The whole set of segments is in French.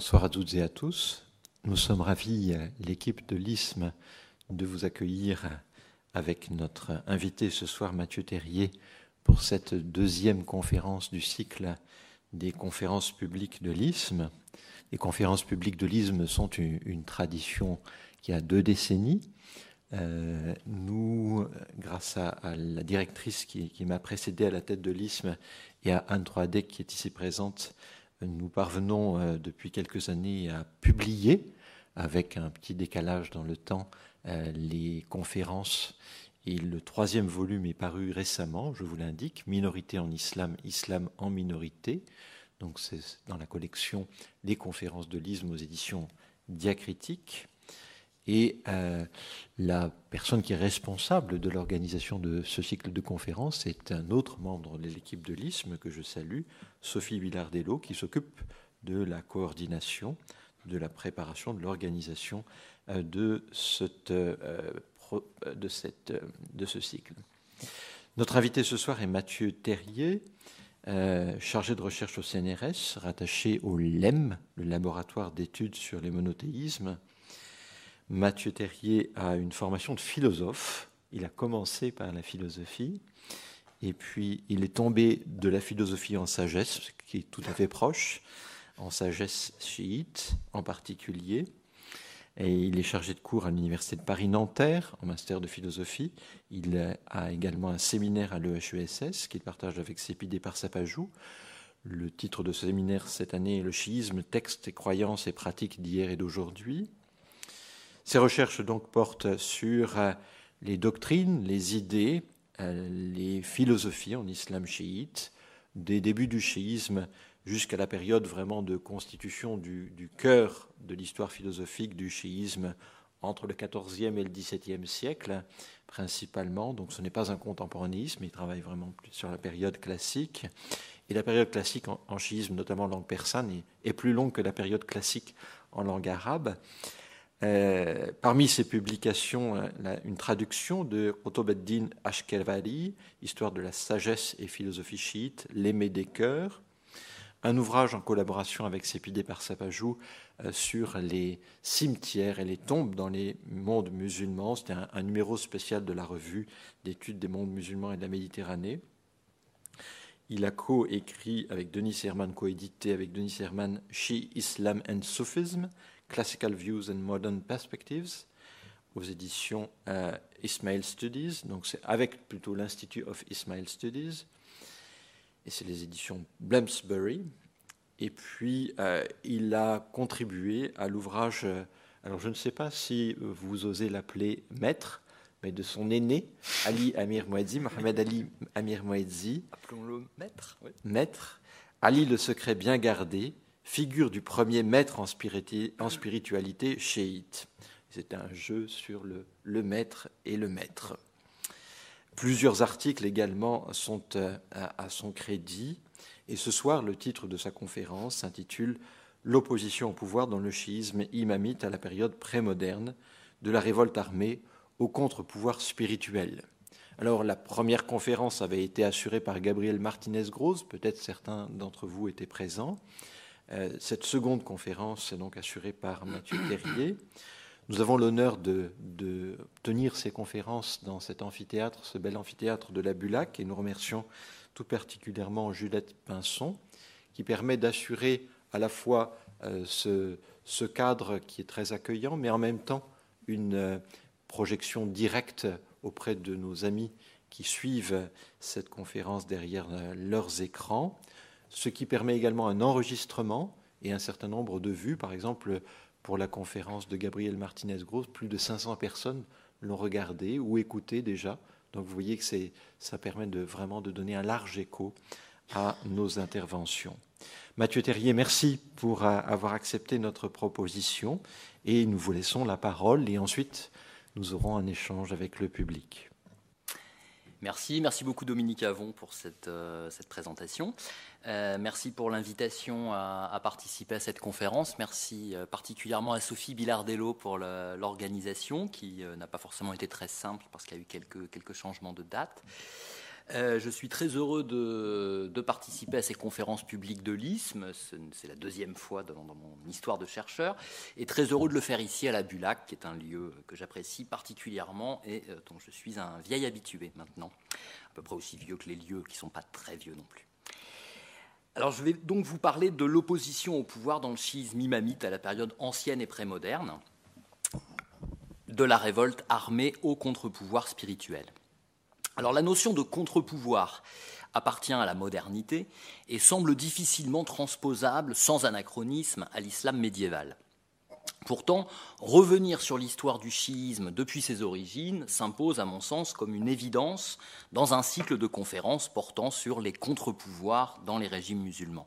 Bonsoir à toutes et à tous. Nous sommes ravis, l'équipe de l'ISM, de vous accueillir avec notre invité ce soir, Mathieu Terrier, pour cette deuxième conférence du cycle des conférences publiques de l'ISM. Les conférences publiques de l'ISM sont une, tradition qui a deux décennies. Euh, nous, grâce à, la directrice qui, m'a précédé à la tête de l'ISM et à Anne Troadec qui est ici présente, nous parvenons euh, depuis quelques années à publier, avec un petit décalage dans le temps, euh, les conférences. Et le troisième volume est paru récemment, je vous l'indique, Minorité en islam, islam en minorité. Donc c'est dans la collection Les conférences de l'isme aux éditions diacritiques. Et euh, la personne qui est responsable de l'organisation de ce cycle de conférences est un autre membre de l'équipe de l'ISM que je salue, Sophie Villardello, qui s'occupe de la coordination, de la préparation, de l'organisation euh, euh, de ce cycle. Notre invité ce soir est Mathieu Terrier, chargé de recherche au CNRS, rattaché au LEM, le laboratoire d'études sur les monothéismes Mathieu Terrier a une formation de philosophe. Il a commencé par la philosophie et puis il est tombé de la philosophie en sagesse, qui est tout à fait proche, en sagesse chiite en particulier. Et il est chargé de cours à l'Université de Paris-Nanterre en master de philosophie. Il a également un séminaire à l'EHESS qu'il partage avec Sépidé Parsapajou. Le titre de ce séminaire cette année est Le chiisme, texte et croyances et pratiques d'hier et d'aujourd'hui. Ces recherches donc portent sur euh, les doctrines, les idées, euh, les philosophies en islam chiite, des débuts du chiisme jusqu'à la période vraiment de constitution du, cœur de l'histoire philosophique du chiisme entre le XIVe et le XVIIe siècle, principalement. Donc ce n'est pas un contemporanéisme, il travaille vraiment sur la période classique. Et la période classique en, chiisme, notamment en langue persane, est, plus longue que la période classique en langue arabe. Euh, parmi ces publications, euh, une traduction de Otobeddin Ashkevari, Histoire de la sagesse et philosophie chiite, L'aimé des cœurs, un ouvrage en collaboration avec Sépidé Parsapajou euh, sur les cimetières et les tombes dans les mondes musulmans. C'était un, numéro spécial de la revue d'études des mondes musulmans et de la Méditerranée. Il a co-écrit avec Denis Herman, co-édité avec Denis Herman, Shi Islam and Sufism, Classical Views and Modern Perspectives aux éditions euh, Ismail Studies, donc c'est avec plutôt l'Institut of Ismail Studies, et c'est les éditions Bloomsbury. Et puis, euh, il a contribué à l'ouvrage, euh, alors je ne sais pas si vous osez l'appeler maître, mais de son aîné, Ali Amir Mouedzi, Mohamed Ali Amir Mouedzi. Appelons-le maître. Maître, Ali le secret bien gardé, figure du premier maître en, spiritualité chiite. C'est un jeu sur le, maître et le maître. Plusieurs articles également sont euh, à, son crédit. Et ce soir, le titre de sa conférence s'intitule L'opposition au pouvoir dans le chiisme imamite à la période prémoderne, de la révolte armée au contre-pouvoir spirituel. Alors, la première conférence avait été assurée par Gabriel Martinez-Gross, peut-être certains d'entre vous étaient présents. Euh, cette seconde conférence est donc assurée par Mathieu Terrier. Nous avons l'honneur de, tenir ces conférences dans cet amphithéâtre, ce bel amphithéâtre de la Bulac, et nous remercions tout particulièrement Juliette Pinson, qui permet d'assurer à la fois euh, ce, cadre qui est très accueillant, mais en même temps une euh, projection directe auprès de nos amis qui suivent cette conférence derrière leurs écrans ce qui permet également un enregistrement et un certain nombre de vues. Par exemple, pour la conférence de Gabriel Martinez-Gross, plus de 500 personnes l'ont regardé ou écouté déjà. Donc vous voyez que ça permet de, vraiment de donner un large écho à nos interventions. Mathieu Terrier, merci pour avoir accepté notre proposition et nous vous laissons la parole et ensuite nous aurons un échange avec le public. Merci, merci beaucoup Dominique Avon pour cette, euh, présentation. Euh, merci pour l'invitation à, participer à cette conférence. Merci euh, particulièrement à Sophie Bilardello pour l'organisation, qui n'a pas forcément été très simple parce qu'il y a eu quelques changements de date. Euh, je suis très heureux de, participer à ces conférences publiques de l'ISM. C'est la deuxième fois dans, mon histoire de chercheur. Et très heureux de le faire ici à la Bulac, qui est un lieu que j'apprécie particulièrement et euh, dont je suis un vieil habitué maintenant. À peu près aussi vieux que les lieux qui ne sont pas très vieux non plus. Alors je vais donc vous parler de l'opposition au pouvoir dans le chiisme imamite à la période ancienne et prémoderne, de la révolte armée au contre-pouvoir spirituel. Alors la notion de contre-pouvoir appartient à la modernité et semble difficilement transposable sans anachronisme à l'islam médiéval. Pourtant, revenir sur l'histoire du chiisme depuis ses origines s'impose, à mon sens, comme une évidence dans un cycle de conférences portant sur les contre-pouvoirs dans les régimes musulmans.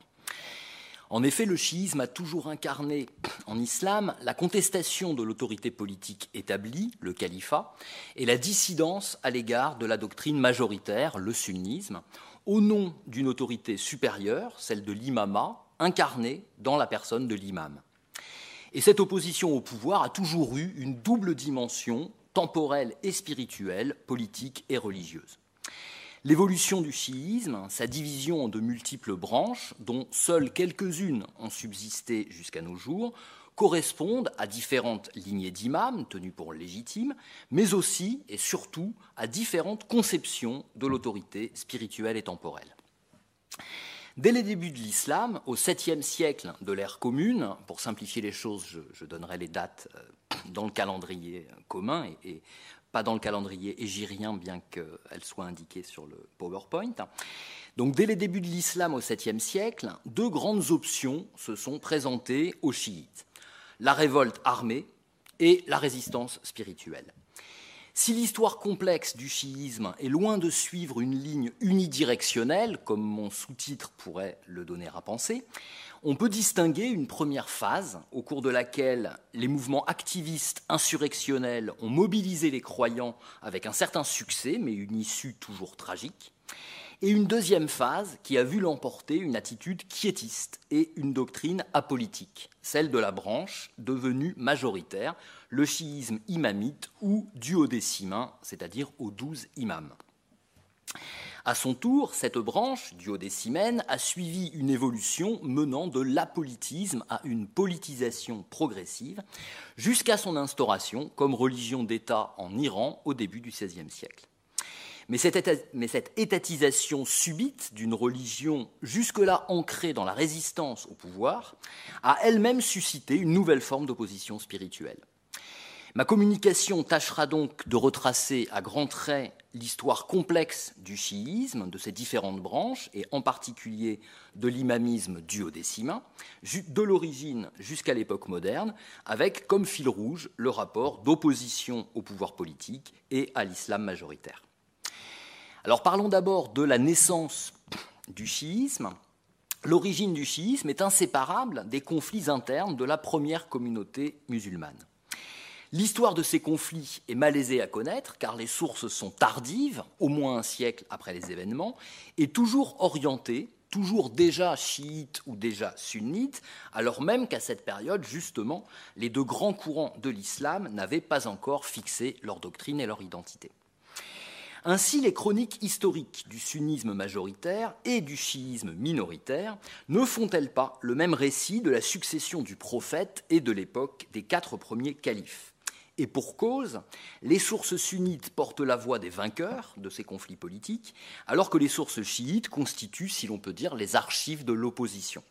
En effet, le chiisme a toujours incarné en islam la contestation de l'autorité politique établie, le califat, et la dissidence à l'égard de la doctrine majoritaire, le sunnisme, au nom d'une autorité supérieure, celle de l'imama, incarnée dans la personne de l'imam. Et cette opposition au pouvoir a toujours eu une double dimension, temporelle et spirituelle, politique et religieuse. L'évolution du chiisme, sa division en de multiples branches, dont seules quelques-unes ont subsisté jusqu'à nos jours, correspondent à différentes lignées d'imams tenues pour légitimes, mais aussi et surtout à différentes conceptions de l'autorité spirituelle et temporelle. Dès les débuts de l'islam, au 7e siècle de l'ère commune, pour simplifier les choses, je, donnerai les dates euh, dans le calendrier commun et pas dans le calendrier égyrien, bien qu'elle soit indiquée sur le PowerPoint. Donc, dès les débuts de l'islam au 7e siècle, deux grandes options se sont présentées aux chiites la révolte armée et la résistance spirituelle. Si l'histoire complexe du chiisme est loin de suivre une ligne unidirectionnelle, comme mon sous-titre pourrait le donner à penser, on peut distinguer une première phase au cours de laquelle les mouvements activistes insurrectionnels ont mobilisé les croyants avec un certain succès, mais une issue toujours tragique, et une deuxième phase qui a vu l'emporter une attitude quiétiste et une doctrine apolitique, celle de la branche devenue majoritaire, le chiisme imamite ou duodécimain, c'est-à-dire aux douze imams. À son tour, cette branche duodécimène a suivi une évolution menant de l'apolitisme à une politisation progressive jusqu'à son instauration comme religion d'État en Iran au début du XVIe siècle. Mais cette, étatisation subite d'une religion jusque-là ancrée dans la résistance au pouvoir a elle-même suscité une nouvelle forme d'opposition spirituelle. Ma communication tâchera donc de retracer à grands traits l'histoire complexe du chiisme, de ses différentes branches, et en particulier de l'imamisme duodécimain, de l'origine jusqu'à l'époque moderne, avec comme fil rouge le rapport d'opposition au pouvoir politique et à l'islam majoritaire. Alors parlons d'abord de la naissance du chiisme. L'origine du chiisme est inséparable des conflits internes de la première communauté musulmane. L'histoire de ces conflits est malaisée à connaître car les sources sont tardives, au moins un siècle après les événements, et toujours orientées, toujours déjà chiites ou déjà sunnites, alors même qu'à cette période, justement, les deux grands courants de l'islam n'avaient pas encore fixé leur doctrine et leur identité. Ainsi, les chroniques historiques du sunnisme majoritaire et du chiisme minoritaire ne font-elles pas le même récit de la succession du prophète et de l'époque des quatre premiers califes? Et pour cause, les sources sunnites portent la voix des vainqueurs de ces conflits politiques, alors que les sources chiites constituent, si l'on peut dire, les archives de l'opposition.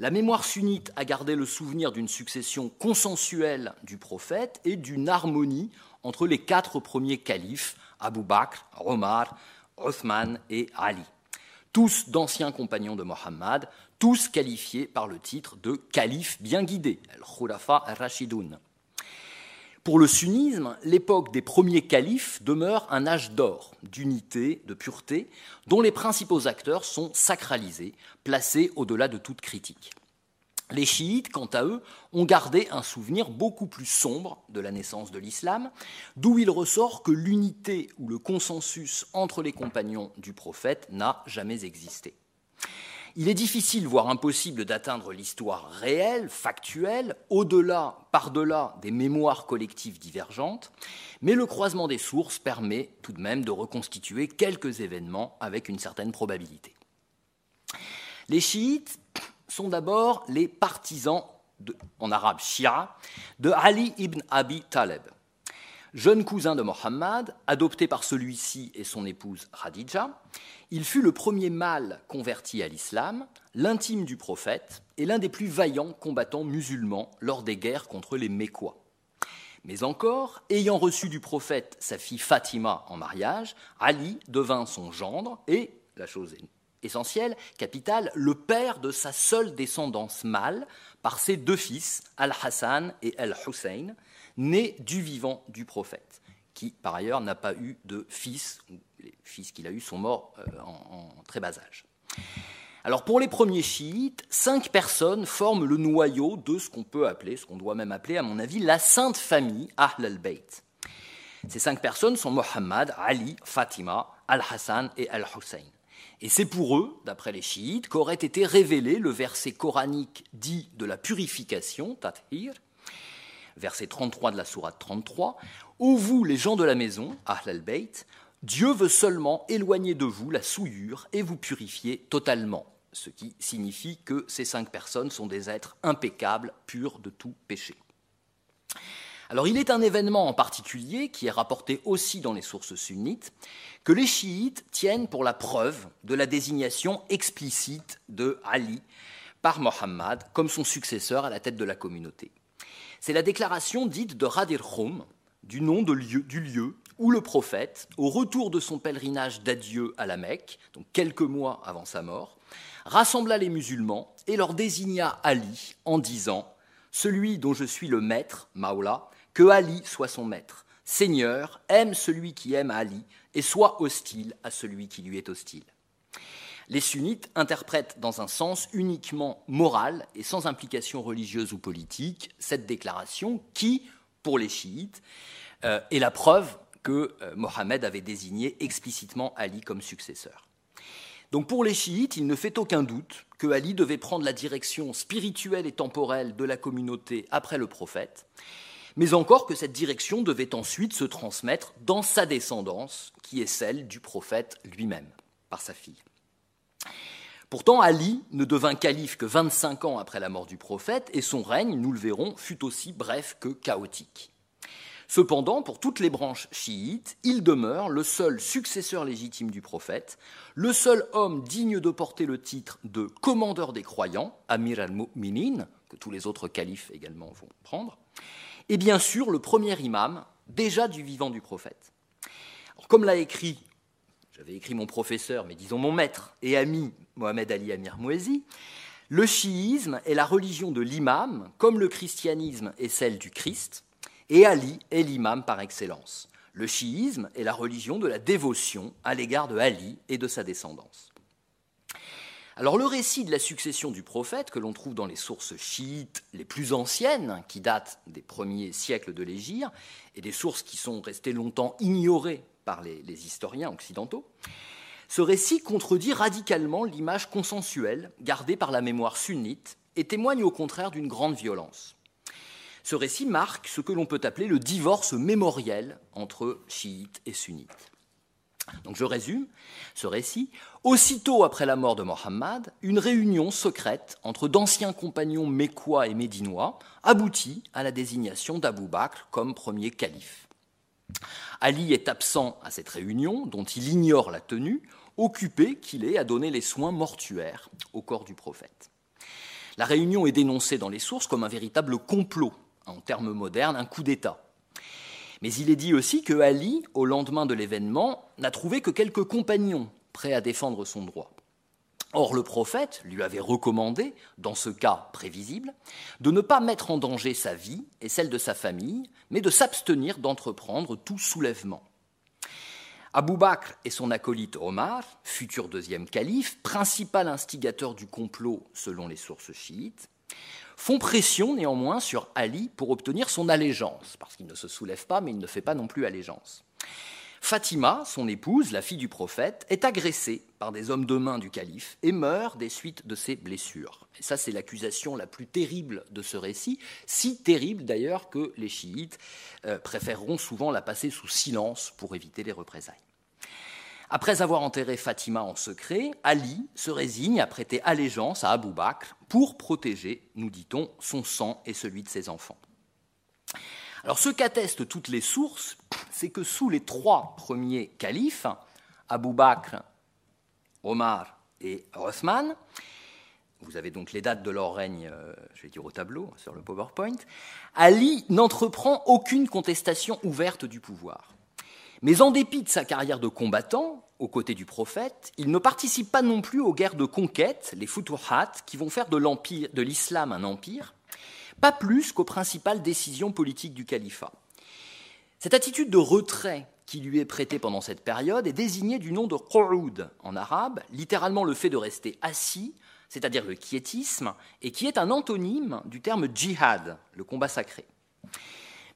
La mémoire sunnite a gardé le souvenir d'une succession consensuelle du prophète et d'une harmonie entre les quatre premiers califes, Abu Bakr, Omar, Othman et Ali. Tous d'anciens compagnons de Mohammed, tous qualifiés par le titre de califes bien guidés, al-Khulafa al-Rashidoun. Pour le sunnisme, l'époque des premiers califes demeure un âge d'or, d'unité, de pureté, dont les principaux acteurs sont sacralisés, placés au-delà de toute critique. Les chiites, quant à eux, ont gardé un souvenir beaucoup plus sombre de la naissance de l'islam, d'où il ressort que l'unité ou le consensus entre les compagnons du prophète n'a jamais existé. Il est difficile, voire impossible, d'atteindre l'histoire réelle, factuelle, au-delà, par-delà des mémoires collectives divergentes, mais le croisement des sources permet tout de même de reconstituer quelques événements avec une certaine probabilité. Les chiites sont d'abord les partisans, en arabe shia, de Ali ibn Abi Taleb, jeune cousin de Mohammed, adopté par celui-ci et son épouse Khadija, il fut le premier mâle converti à l'islam, l'intime du prophète et l'un des plus vaillants combattants musulmans lors des guerres contre les Mécois. Mais encore, ayant reçu du prophète sa fille Fatima en mariage, Ali devint son gendre et, la chose essentielle, capitale, le père de sa seule descendance mâle par ses deux fils, Al-Hassan et Al-Hussein, nés du vivant du prophète, qui par ailleurs n'a pas eu de fils, les fils qu'il a eus sont morts euh, en, très bas âge. Alors pour les premiers chiites, cinq personnes forment le noyau de ce qu'on peut appeler, ce qu'on doit même appeler à mon avis, la sainte famille Ahl al-Bayt. Ces cinq personnes sont Mohammed, Ali, Fatima, Al-Hassan et Al-Hussein. Et c'est pour eux, d'après les chiites, qu'aurait été révélé le verset coranique dit de la purification, Tathir, verset 33 de la sourate 33, Ô vous, les gens de la maison, Ahl al-Bayt, Dieu veut seulement éloigner de vous la souillure et vous purifier totalement, ce qui signifie que ces cinq personnes sont des êtres impeccables, purs de tout péché. Alors il est un événement en particulier, qui est rapporté aussi dans les sources sunnites, que les chiites tiennent pour la preuve de la désignation explicite de Ali par Mohammed comme son successeur à la tête de la communauté. C'est la déclaration dite de Radir Khum, du nom du lieu où le prophète, au retour de son pèlerinage d'adieu à la Mecque, donc quelques mois avant sa mort, rassembla les musulmans et leur désigna Ali en disant Celui dont je suis le maître, Maoula, que Ali soit son maître. Seigneur, aime celui qui aime Ali et soit hostile à celui qui lui est hostile. Les sunnites interprètent dans un sens uniquement moral et sans implication religieuse ou politique cette déclaration qui, pour les chiites, euh, est la preuve que euh, Mohammed avait désigné explicitement Ali comme successeur. Donc pour les chiites, il ne fait aucun doute que Ali devait prendre la direction spirituelle et temporelle de la communauté après le prophète, mais encore que cette direction devait ensuite se transmettre dans sa descendance, qui est celle du prophète lui-même, par sa fille. Pourtant, Ali ne devint calife que 25 ans après la mort du prophète, et son règne, nous le verrons, fut aussi bref que chaotique. Cependant, pour toutes les branches chiites, il demeure le seul successeur légitime du prophète, le seul homme digne de porter le titre de commandeur des croyants, Amir al-Mu'minin, que tous les autres califes également vont prendre, et bien sûr le premier imam, déjà du vivant du prophète. comme l'a écrit, j'avais écrit mon professeur, mais disons mon maître et ami Mohamed Ali Amir Mouezi, le chiisme est la religion de l'imam, comme le christianisme est celle du Christ, et Ali est l'imam par excellence. Le chiisme est la religion de la dévotion à l'égard de Ali et de sa descendance. Alors le récit de la succession du prophète que l'on trouve dans les sources chiites les plus anciennes, qui datent des premiers siècles de l'Égypte, et des sources qui sont restées longtemps ignorées par les, les historiens occidentaux, ce récit contredit radicalement l'image consensuelle gardée par la mémoire sunnite et témoigne au contraire d'une grande violence. Ce récit marque ce que l'on peut appeler le divorce mémoriel entre chiites et sunnites. Donc je résume ce récit. Aussitôt après la mort de Mohammed, une réunion secrète entre d'anciens compagnons mécois et médinois aboutit à la désignation d'Abou Bakr comme premier calife. Ali est absent à cette réunion, dont il ignore la tenue, occupé qu'il est à donner les soins mortuaires au corps du prophète. La réunion est dénoncée dans les sources comme un véritable complot en termes modernes, un coup d'État. Mais il est dit aussi que Ali, au lendemain de l'événement, n'a trouvé que quelques compagnons prêts à défendre son droit. Or, le prophète lui avait recommandé, dans ce cas prévisible, de ne pas mettre en danger sa vie et celle de sa famille, mais de s'abstenir d'entreprendre tout soulèvement. Abou Bakr et son acolyte Omar, futur deuxième calife, principal instigateur du complot selon les sources chiites, font pression néanmoins sur Ali pour obtenir son allégeance, parce qu'il ne se soulève pas, mais il ne fait pas non plus allégeance. Fatima, son épouse, la fille du prophète, est agressée par des hommes de main du calife et meurt des suites de ses blessures. Et ça, c'est l'accusation la plus terrible de ce récit, si terrible d'ailleurs que les chiites euh, préféreront souvent la passer sous silence pour éviter les représailles. Après avoir enterré Fatima en secret, Ali se résigne à prêter allégeance à Abu Bakr pour protéger, nous dit-on, son sang et celui de ses enfants. Alors ce qu'attestent toutes les sources, c'est que sous les trois premiers califes, Abu Bakr, Omar et Othman, vous avez donc les dates de leur règne, euh, je vais dire au tableau, sur le PowerPoint, Ali n'entreprend aucune contestation ouverte du pouvoir. Mais en dépit de sa carrière de combattant, aux côtés du prophète, il ne participe pas non plus aux guerres de conquête, les futuhat, qui vont faire de l'islam un empire, pas plus qu'aux principales décisions politiques du califat. Cette attitude de retrait qui lui est prêtée pendant cette période est désignée du nom de qu'oud en arabe, littéralement le fait de rester assis, c'est-à-dire le quiétisme, et qui est un antonyme du terme djihad, le combat sacré.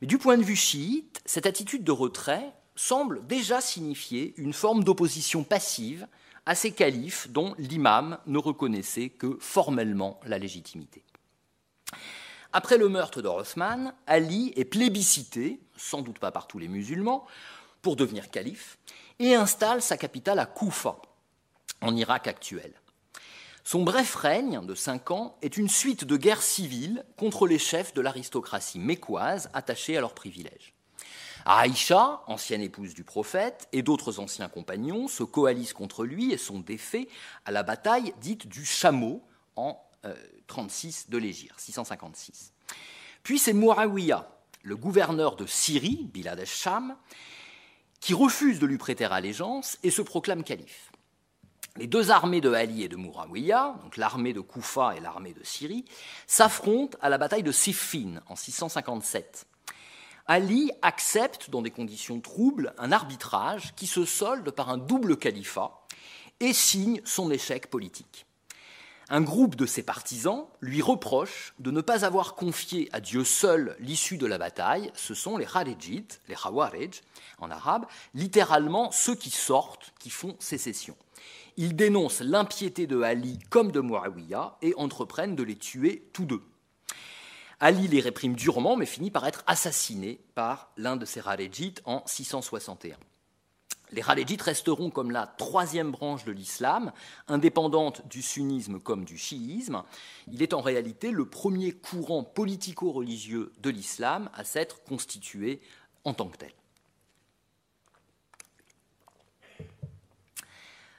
Mais du point de vue chiite, cette attitude de retrait semble déjà signifier une forme d'opposition passive à ces califes dont l'imam ne reconnaissait que formellement la légitimité. Après le meurtre de Ali est plébiscité, sans doute pas par tous les musulmans, pour devenir calife, et installe sa capitale à Koufa, en Irak actuel. Son bref règne de cinq ans est une suite de guerres civiles contre les chefs de l'aristocratie mécoise attachés à leurs privilèges. Aïcha, ancienne épouse du prophète, et d'autres anciens compagnons se coalisent contre lui et sont défaits à la bataille dite du chameau en 36 euh, de l'Égir, 656. Puis c'est Muawiyah, le gouverneur de Syrie, Bilad al-Sham, qui refuse de lui prêter allégeance et se proclame calife. Les deux armées de Ali et de Muawiyah, donc l'armée de Koufa et l'armée de Syrie, s'affrontent à la bataille de Siffin en 657. Ali accepte, dans des conditions troubles, un arbitrage qui se solde par un double califat et signe son échec politique. Un groupe de ses partisans lui reproche de ne pas avoir confié à Dieu seul l'issue de la bataille. Ce sont les Kharijites, les Khawarij en arabe, littéralement ceux qui sortent, qui font sécession. Ils dénoncent l'impiété de Ali comme de Muawiyah et entreprennent de les tuer tous deux. Ali les réprime durement, mais finit par être assassiné par l'un de ses Khaléjites en 661. Les Khaléjites resteront comme la troisième branche de l'islam, indépendante du sunnisme comme du chiisme. Il est en réalité le premier courant politico-religieux de l'islam à s'être constitué en tant que tel.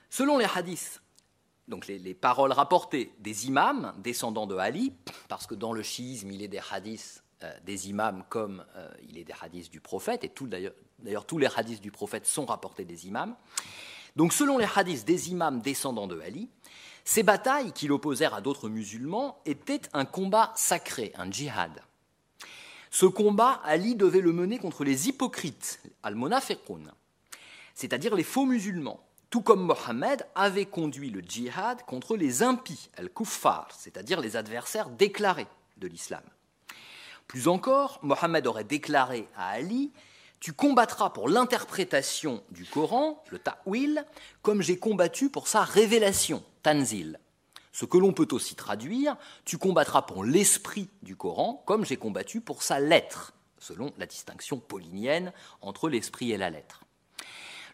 Selon les hadiths donc les, paroles rapportées des imams descendants de Ali, parce que dans le chiisme, il est des hadiths euh, des imams comme euh, il est des hadiths du prophète, et d'ailleurs tous les hadiths du prophète sont rapportés des imams. Donc selon les hadiths des imams descendants de Ali, ces batailles qui l'opposèrent à d'autres musulmans étaient un combat sacré, un djihad. Ce combat, Ali devait le mener contre les hypocrites, al-munafiqun, c'est-à-dire les faux musulmans, tout comme Mohammed avait conduit le djihad contre les impies, al-kuffar, c'est-à-dire les adversaires déclarés de l'islam. Plus encore, Mohammed aurait déclaré à Ali Tu combattras pour l'interprétation du Coran, le ta'wil, comme j'ai combattu pour sa révélation, tanzil. Ce que l'on peut aussi traduire Tu combattras pour l'esprit du Coran, comme j'ai combattu pour sa lettre, selon la distinction paulinienne entre l'esprit et la lettre.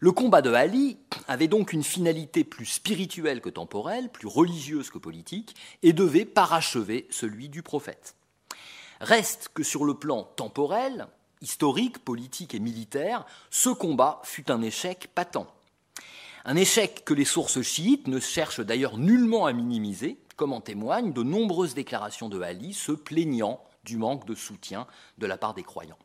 Le combat de Ali avait donc une finalité plus spirituelle que temporelle, plus religieuse que politique, et devait parachever celui du prophète. Reste que sur le plan temporel, historique, politique et militaire, ce combat fut un échec patent. Un échec que les sources chiites ne cherchent d'ailleurs nullement à minimiser, comme en témoignent de nombreuses déclarations de Ali se plaignant du manque de soutien de la part des croyants.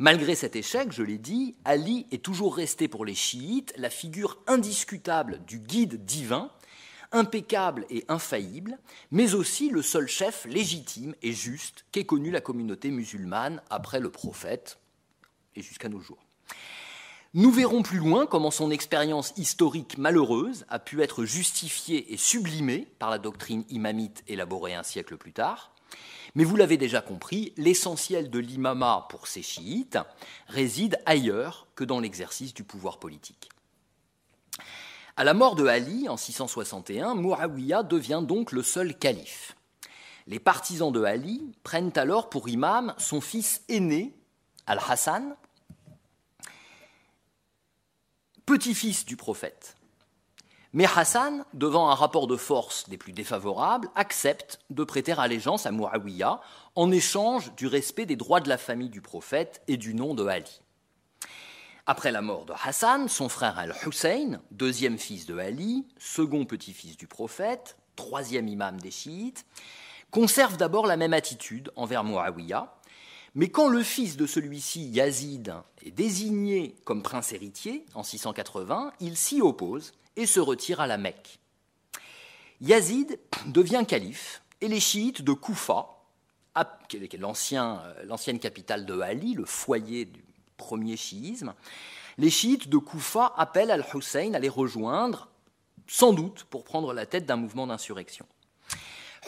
Malgré cet échec, je l'ai dit, Ali est toujours resté pour les chiites la figure indiscutable du guide divin, impeccable et infaillible, mais aussi le seul chef légitime et juste qu'ait connu la communauté musulmane après le prophète et jusqu'à nos jours. Nous verrons plus loin comment son expérience historique malheureuse a pu être justifiée et sublimée par la doctrine imamite élaborée un siècle plus tard, Mais vous l'avez déjà compris, l'essentiel de l'imama pour ces chiites réside ailleurs que dans l'exercice du pouvoir politique. À la mort de Ali en 661, Muawiyah devient donc le seul calife. Les partisans de Ali prennent alors pour imam son fils aîné, Al-Hassan, petit-fils du prophète. Mais Hassan, devant un rapport de force des plus défavorables, accepte de prêter allégeance à Muawiyah en échange du respect des droits de la famille du prophète et du nom de Ali. Après la mort de Hassan, son frère Al-Hussein, deuxième fils de Ali, second petit-fils du prophète, troisième imam des chiites, conserve d'abord la même attitude envers Muawiyah, mais quand le fils de celui-ci, Yazid, est désigné comme prince héritier en 680, il s'y oppose et se retire à la Mecque. Yazid devient calife et les chiites de Koufa, est euh, l'ancienne capitale de Ali, le foyer du premier chiisme, les chiites de Koufa appellent Al-Hussein à les rejoindre, sans doute pour prendre la tête d'un mouvement d'insurrection.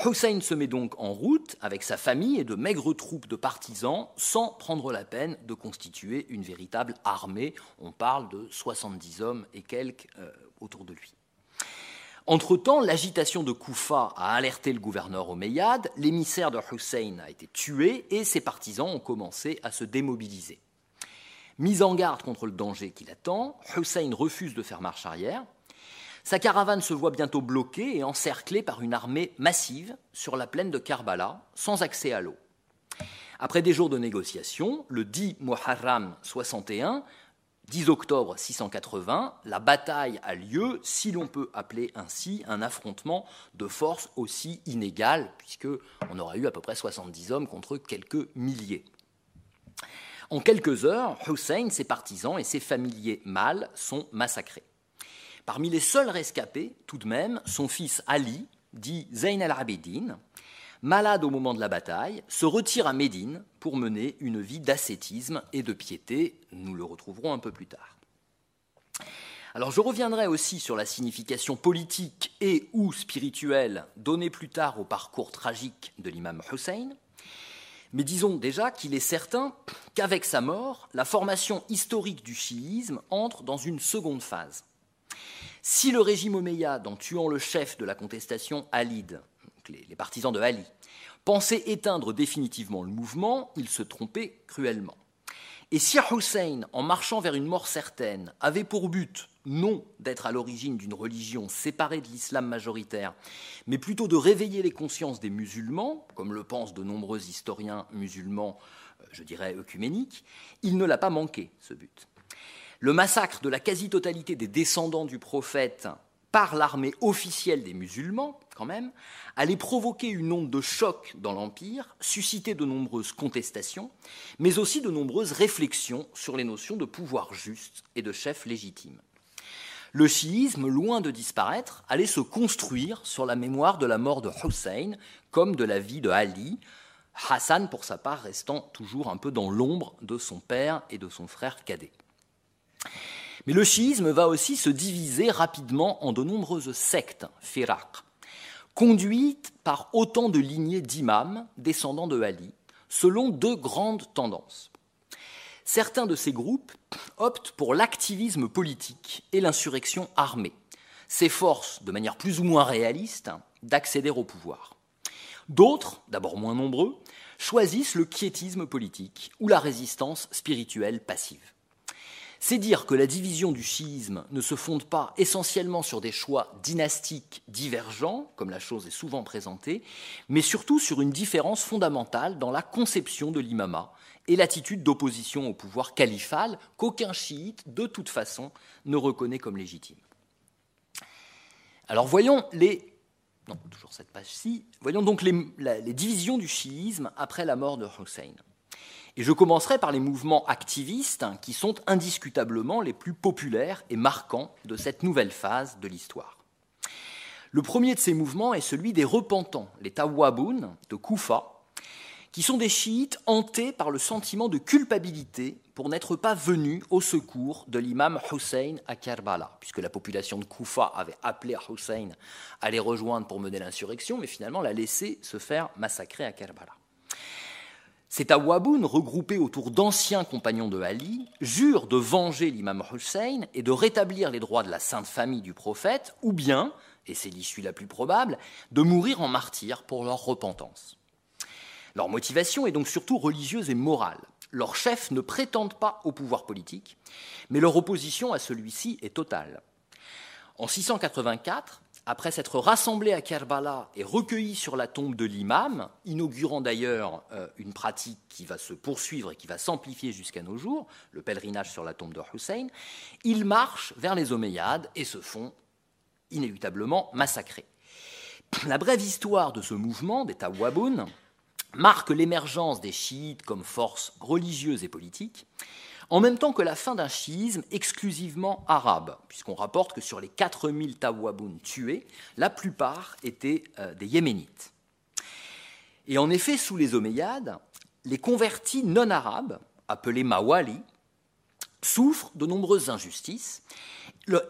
Hussein se met donc en route avec sa famille et de maigres troupes de partisans sans prendre la peine de constituer une véritable armée. On parle de 70 hommes et quelques euh, autour de lui. Entre-temps, l'agitation de Koufa a alerté le gouverneur Omeyyade, l'émissaire de Hussein a été tué et ses partisans ont commencé à se démobiliser. Mis en garde contre le danger qui l'attend, Hussein refuse de faire marche arrière. Sa caravane se voit bientôt bloquée et encerclée par une armée massive sur la plaine de Karbala, sans accès à l'eau. Après des jours de négociations, le 10 Muharram 61, 10 octobre 680, la bataille a lieu, si l'on peut appeler ainsi un affrontement de forces aussi inégal, puisque on aura eu à peu près 70 hommes contre quelques milliers. En quelques heures, Hussein, ses partisans et ses familiers mâles sont massacrés. Parmi les seuls rescapés, tout de même, son fils Ali, dit Zayn al-Abidin, malade au moment de la bataille, se retire à Médine pour mener une vie d'ascétisme et de piété. Nous le retrouverons un peu plus tard. Alors je reviendrai aussi sur la signification politique et ou spirituelle donnée plus tard au parcours tragique de l'imam Hussein. Mais disons déjà qu'il est certain qu'avec sa mort, la formation historique du chiisme entre dans une seconde phase. Si le régime omeyyade, en tuant le chef de la contestation Alid, les, partisans de Ali, pensaient éteindre définitivement le mouvement, ils se trompaient cruellement. Et si Hussein, en marchant vers une mort certaine, avait pour but non d'être à l'origine d'une religion séparée de l'islam majoritaire, mais plutôt de réveiller les consciences des musulmans, comme le pensent de nombreux historiens musulmans, euh, je dirais œcuméniques, il ne l'a pas manqué, ce but. Le massacre de la quasi-totalité des descendants du prophète par l'armée officielle des musulmans, quand même, allait provoquer une onde de choc dans l'Empire, susciter de nombreuses contestations, mais aussi de nombreuses réflexions sur les notions de pouvoir juste et de chef légitime. Le chiisme, loin de disparaître, allait se construire sur la mémoire de la mort de Hussein comme de la vie de Ali, Hassan, pour sa part, restant toujours un peu dans l'ombre de son père et de son frère cadet. Mais le chiisme va aussi se diviser rapidement en de nombreuses sectes, firaq, conduites par autant de lignées d'imams descendants de Ali, selon deux grandes tendances. Certains de ces groupes optent pour l'activisme politique et l'insurrection armée, s'efforcent de manière plus ou moins réaliste d'accéder au pouvoir. D'autres, d'abord moins nombreux, choisissent le quiétisme politique ou la résistance spirituelle passive. C'est dire que la division du chiisme ne se fonde pas essentiellement sur des choix dynastiques divergents, comme la chose est souvent présentée, mais surtout sur une différence fondamentale dans la conception de l'imama et l'attitude d'opposition au pouvoir califal qu'aucun chiite, de toute façon, ne reconnaît comme légitime. Alors voyons les non, toujours cette page-ci. Donc les, divisions du chiisme après la mort de Hussein. Et je commencerai par les mouvements activistes qui sont indiscutablement les plus populaires et marquants de cette nouvelle phase de l'histoire. Le premier de ces mouvements est celui des repentants, les Tawaboun de Koufa, qui sont des chiites hantés par le sentiment de culpabilité pour n'être pas venus au secours de l'imam Hussein à Karbala, puisque la population de Koufa avait appelé Hussein à les rejoindre pour mener l'insurrection, mais finalement l'a laissé se faire massacrer à Karbala. Ces Tawaboun, regroupés autour d'anciens compagnons de Ali, jurent de venger l'imam Hussein et de rétablir les droits de la sainte famille du prophète, ou bien, et c'est l'issue la plus probable, de mourir en martyrs pour leur repentance. Leur motivation est donc surtout religieuse et morale. Leurs chefs ne prétendent pas au pouvoir politique, mais leur opposition à celui-ci est totale. En 684, après s'être rassemblés à Kerbala et recueillis sur la tombe de l'imam, inaugurant d'ailleurs euh, une pratique qui va se poursuivre et qui va s'amplifier jusqu'à nos jours, le pèlerinage sur la tombe de Hussein, ils marchent vers les Omeyyades et se font inéluctablement massacrer. La brève histoire de ce mouvement des Tawaboun marque l'émergence des chiites comme force religieuse et politique, en même temps que la fin d'un chiisme exclusivement arabe, puisqu'on rapporte que sur les 4000 Tawaboun tués, la plupart étaient euh, des Yéménites. Et en effet, sous les Omeyyades, les convertis non arabes, appelés Mawali, souffrent de nombreuses injustices,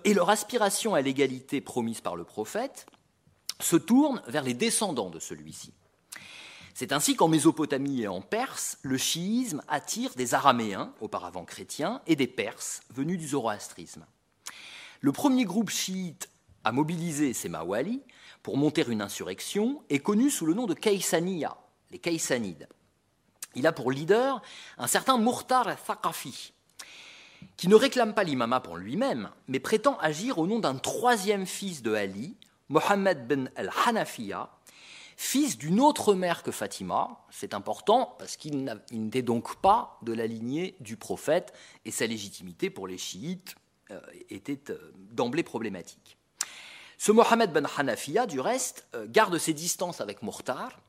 et leur aspiration à l'égalité promise par le prophète se tourne vers les descendants de celui-ci. C'est ainsi qu'en Mésopotamie et en Perse, le chiisme attire des Araméens, auparavant chrétiens, et des Perses, venus du zoroastrisme. Le premier groupe chiite à mobiliser ces Mawali pour monter une insurrection est connu sous le nom de Kaysaniya, les Kaysanides. Il a pour leader un certain Murtar al-Thaqafi, qui ne réclame pas l'imama pour lui-même, mais prétend agir au nom d'un troisième fils de Ali, Mohammed ben al-Hanafiya, fils d'une autre mère que Fatima. C'est important parce qu'il n'était donc pas de la lignée du prophète et sa légitimité pour les chiites euh, était euh, d'emblée problématique. Ce Mohammed ben Hanafiya, du reste, euh, garde ses distances avec Mortar,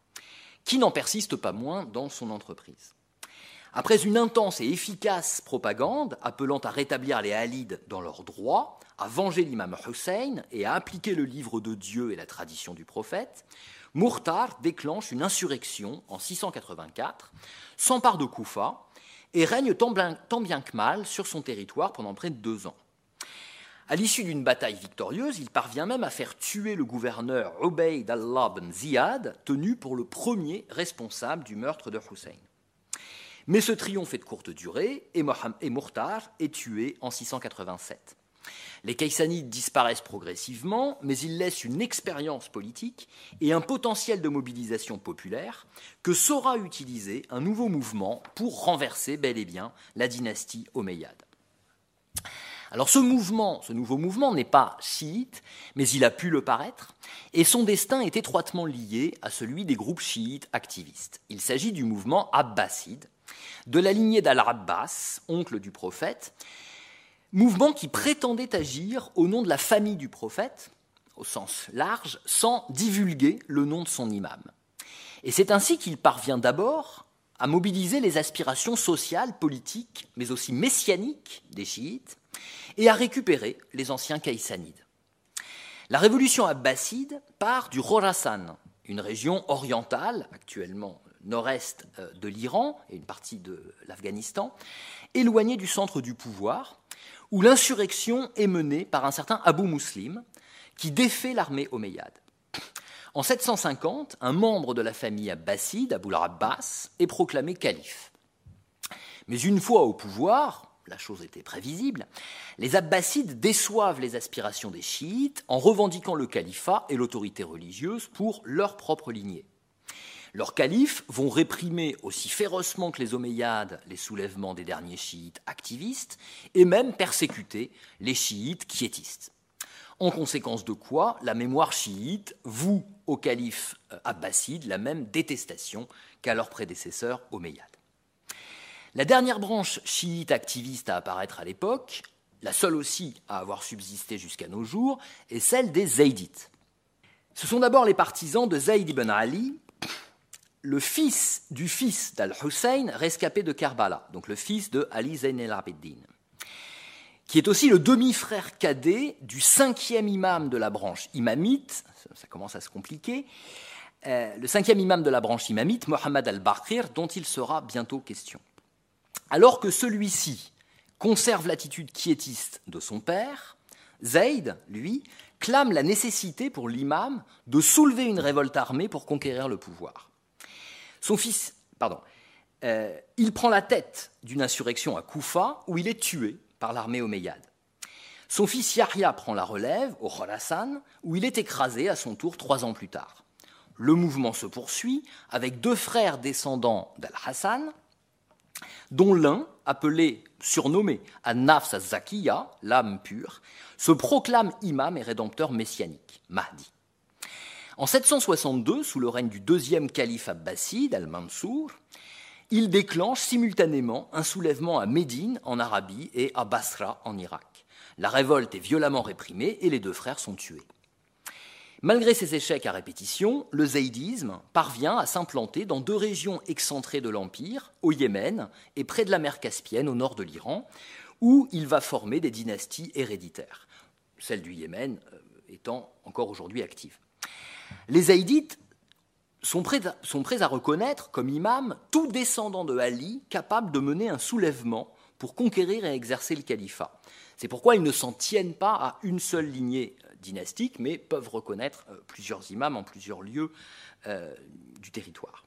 qui n'en persiste pas moins dans son entreprise. Après une intense et efficace propagande appelant à rétablir les Halides dans leurs droits, à venger l'imam Hussein et à appliquer le livre de Dieu et la tradition du prophète, Murtar déclenche une insurrection en 684, s'empare de Koufa et règne tant bien, que mal sur son territoire pendant près de deux ans. À l'issue d'une bataille victorieuse, il parvient même à faire tuer le gouverneur Ubayd Allah ben Ziyad, tenu pour le premier responsable du meurtre de Hussein. Mais ce triomphe est de courte durée et Murtar est tué en 687. Les Kaysanides disparaissent progressivement, mais ils laissent une expérience politique et un potentiel de mobilisation populaire que saura utiliser un nouveau mouvement pour renverser bel et bien la dynastie omeyyade. Alors ce mouvement, ce nouveau mouvement n'est pas chiite, mais il a pu le paraître, et son destin est étroitement lié à celui des groupes chiites activistes. Il s'agit du mouvement abbasside, de la lignée d'Al-Abbas, oncle du prophète, mouvement qui prétendait agir au nom de la famille du prophète, au sens large, sans divulguer le nom de son imam. Et c'est ainsi qu'il parvient d'abord à mobiliser les aspirations sociales, politiques, mais aussi messianiques des chiites, et à récupérer les anciens caïssanides. La révolution abbasside part du Khorasan, une région orientale, actuellement nord-est euh, de l'Iran et une partie de l'Afghanistan, éloignée du centre du pouvoir, où l'insurrection est menée par un certain Abu Muslim, qui défait l'armée omeyyade. En 750, un membre de la famille abbasside, Abu abbas est proclamé calife. Mais une fois au pouvoir, la chose était prévisible, les abbassides déçoivent les aspirations des chiites en revendiquant le califat et l'autorité religieuse pour leur propre lignée. Leurs califes vont réprimer aussi férocement que les Omeyyades les soulèvements des derniers chiites activistes et même persécuter les chiites quiétistes. En conséquence de quoi, la mémoire chiite voue au calife euh, abbasside la même détestation qu'à leurs prédécesseurs omeyyades. La dernière branche chiite activiste à apparaître à l'époque, la seule aussi à avoir subsisté jusqu'à nos jours, est celle des Zaydites. Ce sont d'abord les partisans de Zayd ibn Ali, le fils du fils d'Al-Hussein rescapé de Karbala, donc le fils de Ali Zayn el-Abidin, qui est aussi le demi-frère cadet du cinquième imam de la branche imamite, ça commence à se compliquer, euh, le cinquième imam de la branche imamite, Mohammed al-Bakir, dont il sera bientôt question. Alors que celui-ci conserve l'attitude quiétiste de son père, Zayd, lui, clame la nécessité pour l'imam de soulever une révolte armée pour conquérir le pouvoir. Son fils, pardon, euh, il prend la tête d'une insurrection à Koufa où il est tué par l'armée omeyyade. Son fils Yahya prend la relève au Khorasan où il est écrasé à son tour trois ans plus tard. Le mouvement se poursuit avec deux frères descendants d'Al-Hassan, dont l'un, appelé, surnommé An-Nafs zakiya l'âme pure, se proclame imam et rédempteur messianique, Mahdi. En 762, sous le règne du deuxième calife abbasside, Al-Mansour, il déclenche simultanément un soulèvement à Médine, en Arabie, et à Basra, en Irak. La révolte est violemment réprimée et les deux frères sont tués. Malgré ses échecs à répétition, le zaïdisme parvient à s'implanter dans deux régions excentrées de l'Empire, au Yémen et près de la mer Caspienne, au nord de l'Iran, où il va former des dynasties héréditaires, celle du Yémen euh, étant encore aujourd'hui active. Les zaïdites sont prêts, à, reconnaître comme imam tout descendant de Ali capable de mener un soulèvement pour conquérir et exercer le califat. C'est pourquoi ils ne s'en tiennent pas à une seule lignée euh, dynastique, mais peuvent reconnaître euh, plusieurs imams en plusieurs lieux euh, du territoire.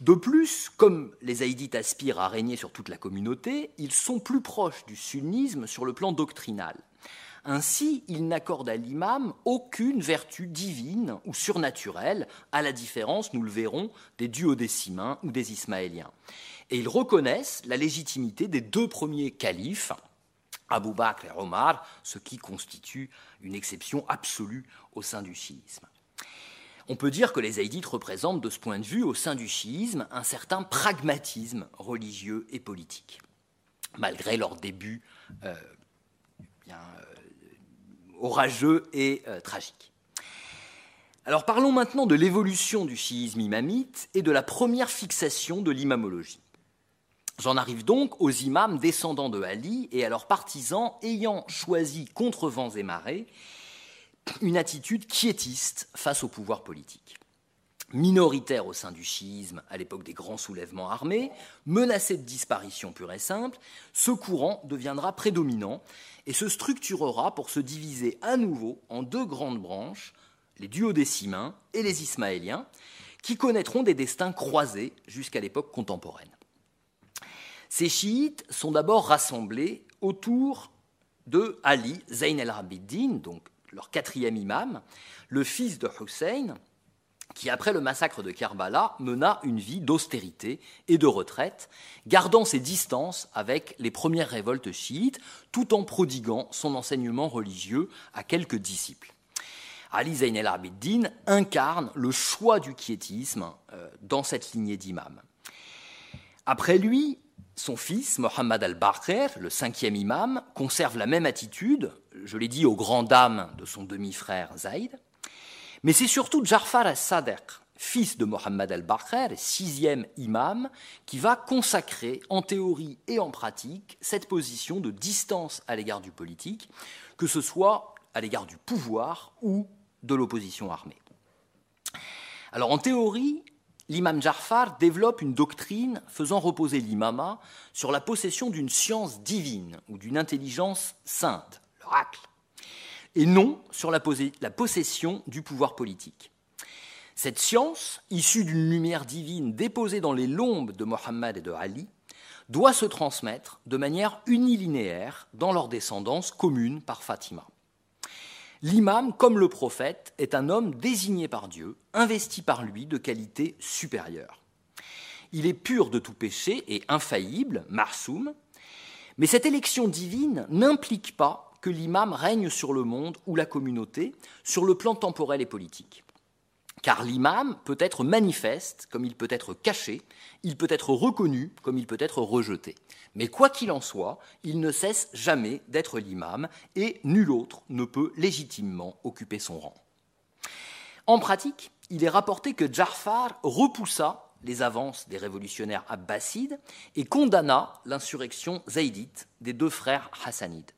De plus, comme les Haïdites aspirent à régner sur toute la communauté, ils sont plus proches du sunnisme sur le plan doctrinal. Ainsi, il n'accorde à l'imam aucune vertu divine ou surnaturelle, à la différence, nous le verrons, des duodécimains ou des ismaéliens. Et ils reconnaissent la légitimité des deux premiers califes, Abou Bakr et Omar, ce qui constitue une exception absolue au sein du chiisme. On peut dire que les haïdites représentent de ce point de vue au sein du chiisme un certain pragmatisme religieux et politique, malgré leur début euh, bien, orageux et euh, tragique. Alors parlons maintenant de l'évolution du chiisme imamite et de la première fixation de l'imamologie. J'en arrive donc aux imams descendants de Ali et à leurs partisans ayant choisi contre vents et marées une attitude quiétiste face au pouvoir politique minoritaire au sein du chiisme à l'époque des grands soulèvements armés, menacé de disparition pure et simple, ce courant deviendra prédominant et se structurera pour se diviser à nouveau en deux grandes branches, les duodécimains et les ismaéliens, qui connaîtront des destins croisés jusqu'à l'époque contemporaine. Ces chiites sont d'abord rassemblés autour de Ali Zayn el-Abidin, donc leur quatrième imam, le fils de Hussein, qui, après le massacre de Karbala, mena une vie d'austérité et de retraite, gardant ses distances avec les premières révoltes chiites, tout en prodiguant son enseignement religieux à quelques disciples. Ali Zayn el-Abidin incarne le choix du quiétisme euh, dans cette lignée d'imams. Après lui, son fils, Mohammed al-Bakr, le cinquième imam, conserve la même attitude, je l'ai dit aux grandes dames de son demi-frère Zayd, mais c'est surtout Jafar al-Sadr, fils de Mohammed al-Bakr, sixième imam, qui va consacrer en théorie et en pratique cette position de distance à l'égard du politique, que ce soit à l'égard du pouvoir ou de l'opposition armée. Alors en théorie, l'imam Jafar développe une doctrine faisant reposer l'imama sur la possession d'une science divine ou d'une intelligence sainte, l'oracle et non sur la, possession du pouvoir politique. Cette science, issue d'une lumière divine déposée dans les lombes de Mohammed et de Ali, doit se transmettre de manière unilinéaire dans leur descendance commune par Fatima. L'imam, comme le prophète, est un homme désigné par Dieu, investi par lui de qualités supérieures. Il est pur de tout péché et infaillible, marsoum, mais cette élection divine n'implique pas l'imam règne sur le monde ou la communauté sur le plan temporel et politique. Car l'imam peut être manifeste comme il peut être caché, il peut être reconnu comme il peut être rejeté. Mais quoi qu'il en soit, il ne cesse jamais d'être l'imam et nul autre ne peut légitimement occuper son rang. En pratique, il est rapporté que Jafar repoussa les avances des révolutionnaires abbassides et condamna l'insurrection zaïdite des deux frères hassanides.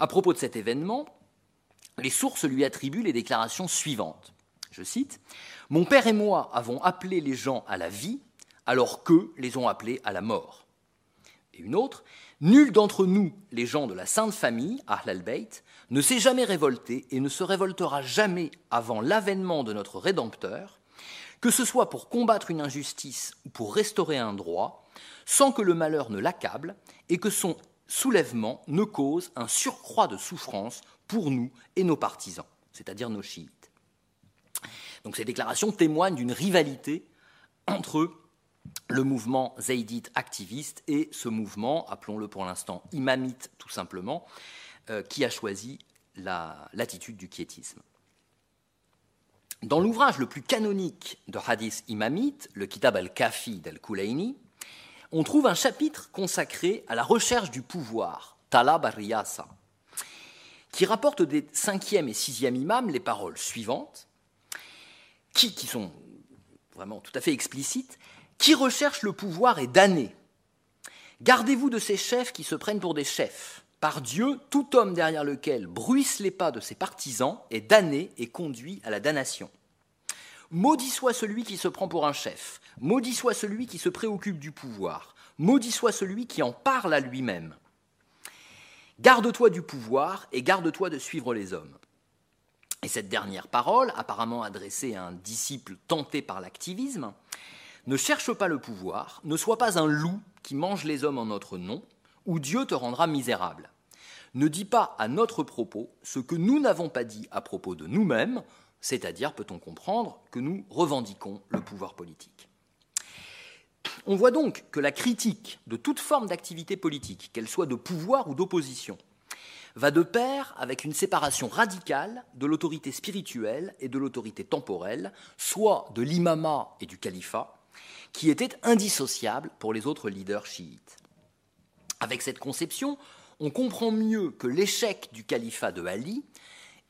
À propos de cet événement, les sources lui attribuent les déclarations suivantes. Je cite Mon père et moi avons appelé les gens à la vie, alors qu'eux les ont appelés à la mort. Et une autre Nul d'entre nous, les gens de la Sainte Famille, Ahl al-Bayt, ne s'est jamais révolté et ne se révoltera jamais avant l'avènement de notre Rédempteur, que ce soit pour combattre une injustice ou pour restaurer un droit, sans que le malheur ne l'accable et que son soulèvement ne cause un surcroît de souffrance pour nous et nos partisans, c'est-à-dire nos chiites. Donc ces déclarations témoignent d'une rivalité entre le mouvement zaydite activiste et ce mouvement, appelons-le pour l'instant imamite tout simplement, euh, qui a choisi l'attitude du quiétisme. Dans l'ouvrage le plus canonique de hadith imamite, le Kitab al-Kafi d'Al-Kulaini, on trouve un chapitre consacré à la recherche du pouvoir, Talab al-Riyasa, qui rapporte des cinquième et sixième imams les paroles suivantes, qui, qui sont vraiment tout à fait explicites, qui recherche le pouvoir est damné. Gardez-vous de ces chefs qui se prennent pour des chefs. Par Dieu, tout homme derrière lequel bruissent les pas de ses partisans est damné et conduit à la damnation. Maudit soit celui qui se prend pour un chef, maudit soit celui qui se préoccupe du pouvoir, maudit soit celui qui en parle à lui-même. Garde-toi du pouvoir et garde-toi de suivre les hommes. Et cette dernière parole, apparemment adressée à un disciple tenté par l'activisme, ne cherche pas le pouvoir, ne sois pas un loup qui mange les hommes en notre nom, ou Dieu te rendra misérable. Ne dis pas à notre propos ce que nous n'avons pas dit à propos de nous-mêmes, c'est-à-dire, peut-on comprendre, que nous revendiquons le pouvoir politique? On voit donc que la critique de toute forme d'activité politique, qu'elle soit de pouvoir ou d'opposition, va de pair avec une séparation radicale de l'autorité spirituelle et de l'autorité temporelle, soit de l'imama et du califat, qui était indissociable pour les autres leaders chiites. Avec cette conception, on comprend mieux que l'échec du califat de Ali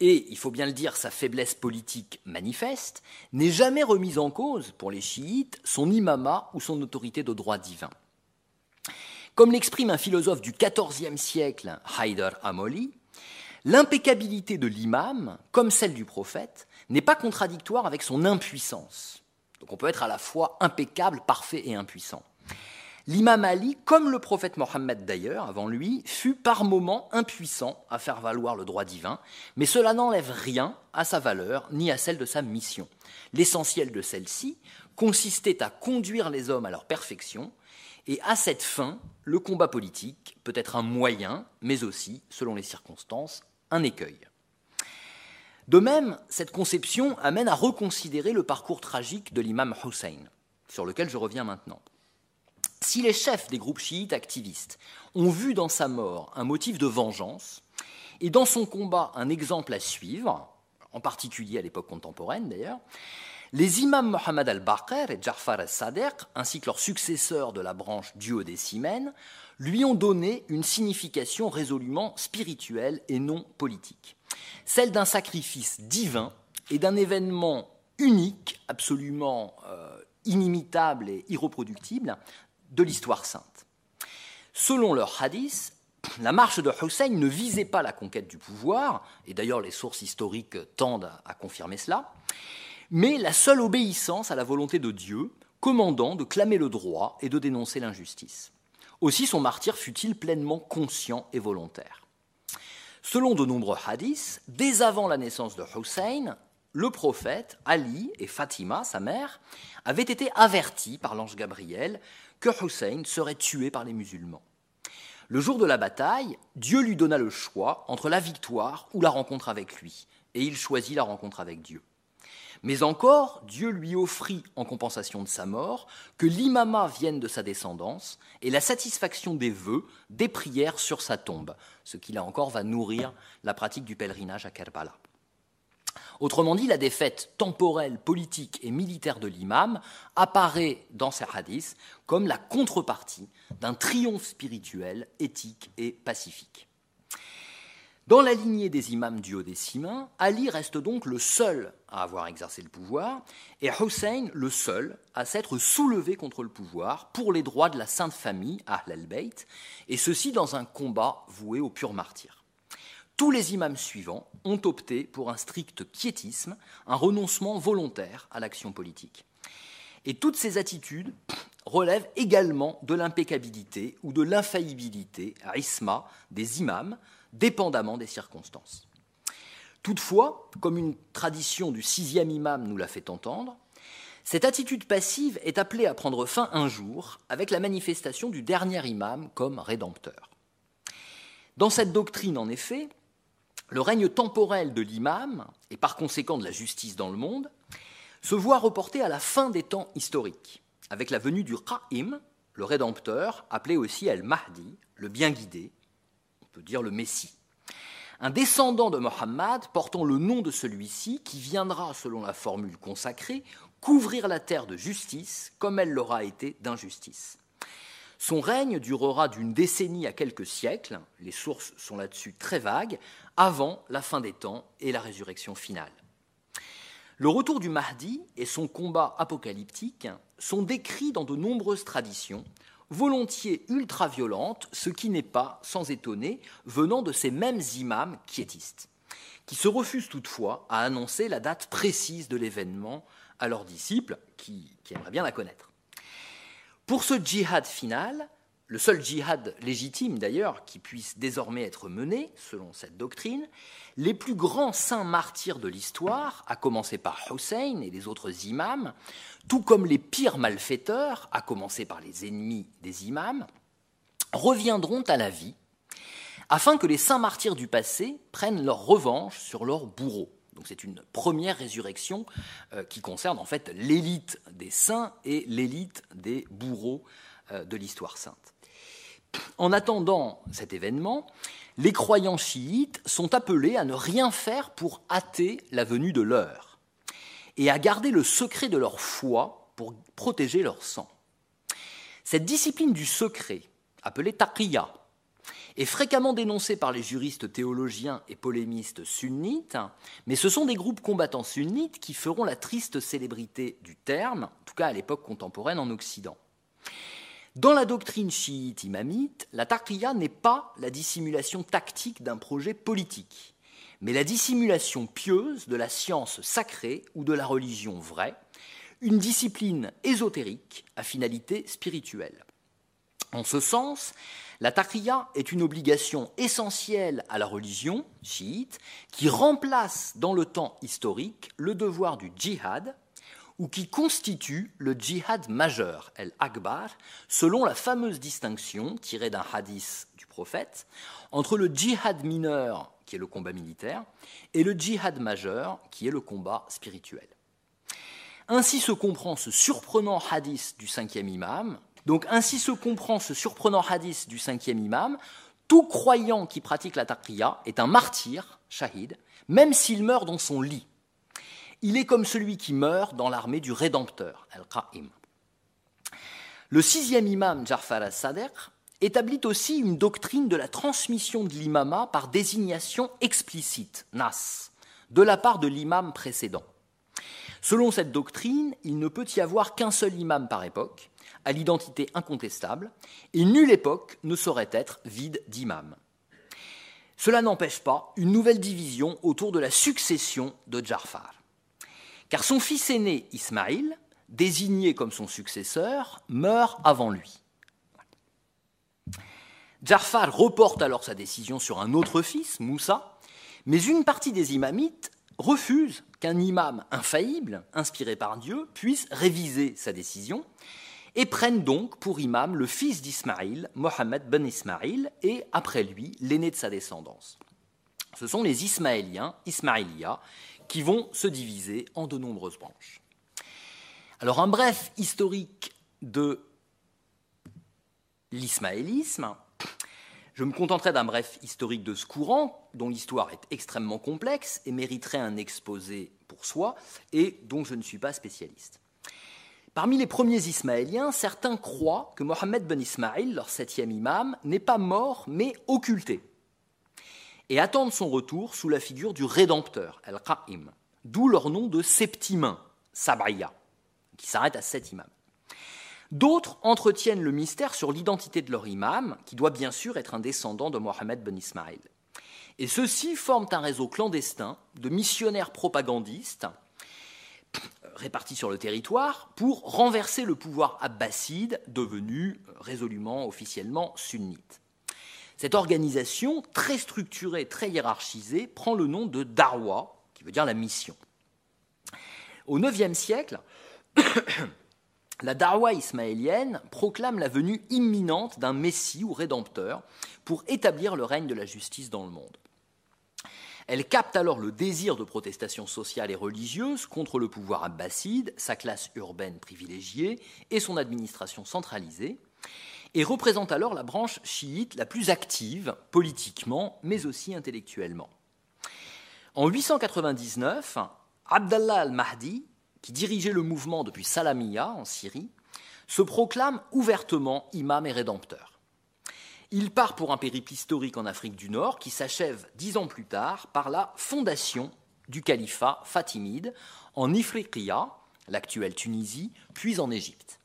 et, il faut bien le dire, sa faiblesse politique manifeste, n'est jamais remise en cause pour les chiites son imama ou son autorité de droit divin. Comme l'exprime un philosophe du XIVe siècle, Haider Amoli, l'impeccabilité de l'imam, comme celle du prophète, n'est pas contradictoire avec son impuissance. Donc on peut être à la fois impeccable, parfait et impuissant. L'imam Ali, comme le prophète Mohammed d'ailleurs, avant lui, fut par moments impuissant à faire valoir le droit divin, mais cela n'enlève rien à sa valeur ni à celle de sa mission. L'essentiel de celle-ci consistait à conduire les hommes à leur perfection, et à cette fin, le combat politique peut être un moyen, mais aussi, selon les circonstances, un écueil. De même, cette conception amène à reconsidérer le parcours tragique de l'imam Hussein, sur lequel je reviens maintenant. Si les chefs des groupes chiites activistes ont vu dans sa mort un motif de vengeance, et dans son combat un exemple à suivre, en particulier à l'époque contemporaine d'ailleurs, les imams Mohammed al-Baqir et Jafar al-Sadiq, ainsi que leurs successeurs de la branche duodécimène, lui ont donné une signification résolument spirituelle et non politique, celle d'un sacrifice divin et d'un événement unique, absolument euh, inimitable et irreproductible, de l'histoire sainte. Selon leur hadith, la marche de Hussein ne visait pas la conquête du pouvoir, et d'ailleurs les sources historiques tendent à confirmer cela, mais la seule obéissance à la volonté de Dieu, commandant de clamer le droit et de dénoncer l'injustice. Aussi son martyr fut-il pleinement conscient et volontaire. Selon de nombreux hadiths, dès avant la naissance de Hussein, le prophète, Ali et Fatima, sa mère, avaient été avertis par l'ange Gabriel que Hussein serait tué par les musulmans. Le jour de la bataille, Dieu lui donna le choix entre la victoire ou la rencontre avec lui, et il choisit la rencontre avec Dieu. Mais encore, Dieu lui offrit, en compensation de sa mort, que l'imama vienne de sa descendance et la satisfaction des vœux, des prières sur sa tombe, ce qui là encore va nourrir la pratique du pèlerinage à Kerbala. Autrement dit, la défaite temporelle, politique et militaire de l'imam apparaît dans ces hadiths comme la contrepartie d'un triomphe spirituel, éthique et pacifique. Dans la lignée des imams duodécimains, Ali reste donc le seul à avoir exercé le pouvoir et Hussein le seul à s'être soulevé contre le pouvoir pour les droits de la Sainte Famille, Ahl al-Bayt, et ceci dans un combat voué au pur martyr. Tous les imams suivants ont opté pour un strict quiétisme, un renoncement volontaire à l'action politique. Et toutes ces attitudes relèvent également de l'impeccabilité ou de l'infaillibilité, isma, des imams, dépendamment des circonstances. Toutefois, comme une tradition du sixième imam nous l'a fait entendre, Cette attitude passive est appelée à prendre fin un jour avec la manifestation du dernier imam comme rédempteur. Dans cette doctrine, en effet, le règne temporel de l'imam, et par conséquent de la justice dans le monde, se voit reporté à la fin des temps historiques, avec la venue du Qa'im, le rédempteur, appelé aussi El-Mahdi, le bien guidé, on peut dire le Messie. Un descendant de Mohammed portant le nom de celui-ci, qui viendra, selon la formule consacrée, couvrir la terre de justice comme elle l'aura été d'injustice. Son règne durera d'une décennie à quelques siècles, les sources sont là-dessus très vagues, avant la fin des temps et la résurrection finale. Le retour du Mahdi et son combat apocalyptique sont décrits dans de nombreuses traditions, volontiers ultra-violentes, ce qui n'est pas, sans étonner, venant de ces mêmes imams quiétistes, qui se refusent toutefois à annoncer la date précise de l'événement à leurs disciples, qui, qui aimeraient bien la connaître. Pour ce djihad final, le seul djihad légitime d'ailleurs qui puisse désormais être mené, selon cette doctrine, les plus grands saints martyrs de l'histoire, à commencer par Hussein et les autres imams, tout comme les pires malfaiteurs, à commencer par les ennemis des imams, reviendront à la vie, afin que les saints martyrs du passé prennent leur revanche sur leurs bourreaux. C'est une première résurrection euh, qui concerne en fait l'élite des saints et l'élite des bourreaux euh, de l'histoire sainte. En attendant cet événement, les croyants chiites sont appelés à ne rien faire pour hâter la venue de l'heure et à garder le secret de leur foi pour protéger leur sang. Cette discipline du secret, appelée taqiyya, est fréquemment dénoncée par les juristes théologiens et polémistes sunnites, mais ce sont des groupes combattants sunnites qui feront la triste célébrité du terme, en tout cas à l'époque contemporaine en Occident. Dans la doctrine chiite imamite, la taqiyya n'est pas la dissimulation tactique d'un projet politique, mais la dissimulation pieuse de la science sacrée ou de la religion vraie, une discipline ésotérique à finalité spirituelle. En ce sens, la taqiyya est une obligation essentielle à la religion chiite qui remplace dans le temps historique le devoir du djihad, ou qui constitue le djihad majeur, el-akbar, selon la fameuse distinction tirée d'un hadith du prophète entre le djihad mineur, qui est le combat militaire, et le djihad majeur, qui est le combat spirituel. Ainsi se comprend ce surprenant hadith du cinquième imam. Donc ainsi se comprend ce surprenant hadith du cinquième imam. Tout croyant qui pratique la taqiyya est un martyr, shahid, même s'il meurt dans son lit. Il est comme celui qui meurt dans l'armée du Rédempteur, Al-Qa'im. Le sixième imam, Jafar al-Sadr, établit aussi une doctrine de la transmission de l'imama par désignation explicite, nas, de la part de l'imam précédent. Selon cette doctrine, il ne peut y avoir qu'un seul imam par époque, à l'identité incontestable, et nulle époque ne saurait être vide d'imam. Cela n'empêche pas une nouvelle division autour de la succession de Jafar car son fils aîné Ismaïl, désigné comme son successeur, meurt avant lui. Jafar reporte alors sa décision sur un autre fils, Moussa, mais une partie des imamites refuse qu'un imam infaillible, inspiré par Dieu, puisse réviser sa décision et prennent donc pour imam le fils d'Ismaïl, Mohammed ben Ismaïl, et après lui, l'aîné de sa descendance. Ce sont les Ismaéliens, Ismaïlia, qui vont se diviser en de nombreuses branches. Alors un bref historique de l'ismaélisme. Je me contenterai d'un bref historique de ce courant, dont l'histoire est extrêmement complexe et mériterait un exposé pour soi, et dont je ne suis pas spécialiste. Parmi les premiers ismaéliens, certains croient que Mohammed ben Ismaïl, leur septième imam, n'est pas mort mais occulté et attendent son retour sous la figure du Rédempteur, Al-Qa'im, d'où leur nom de septimain, Sabaya, qui s'arrête à sept imams. D'autres entretiennent le mystère sur l'identité de leur imam, qui doit bien sûr être un descendant de Mohammed ben Ismaïl. Et ceux-ci forment un réseau clandestin de missionnaires propagandistes répartis sur le territoire pour renverser le pouvoir abbasside devenu résolument officiellement sunnite. Cette organisation, très structurée, très hiérarchisée, prend le nom de Darwa, qui veut dire la mission. Au IXe siècle, la darwa ismaélienne proclame la venue imminente d'un messie ou rédempteur pour établir le règne de la justice dans le monde. Elle capte alors le désir de protestation sociale et religieuse contre le pouvoir abbasside, sa classe urbaine privilégiée et son administration centralisée, et représente alors la branche chiite la plus active politiquement mais aussi intellectuellement. En 899, Abdallah al-Mahdi qui dirigeait le mouvement depuis Salamiya en Syrie, se proclame ouvertement imam et rédempteur. Il part pour un périple historique en Afrique du Nord qui s'achève dix ans plus tard par la fondation du califat fatimide en Ifriqiya, l'actuelle Tunisie, puis en Égypte.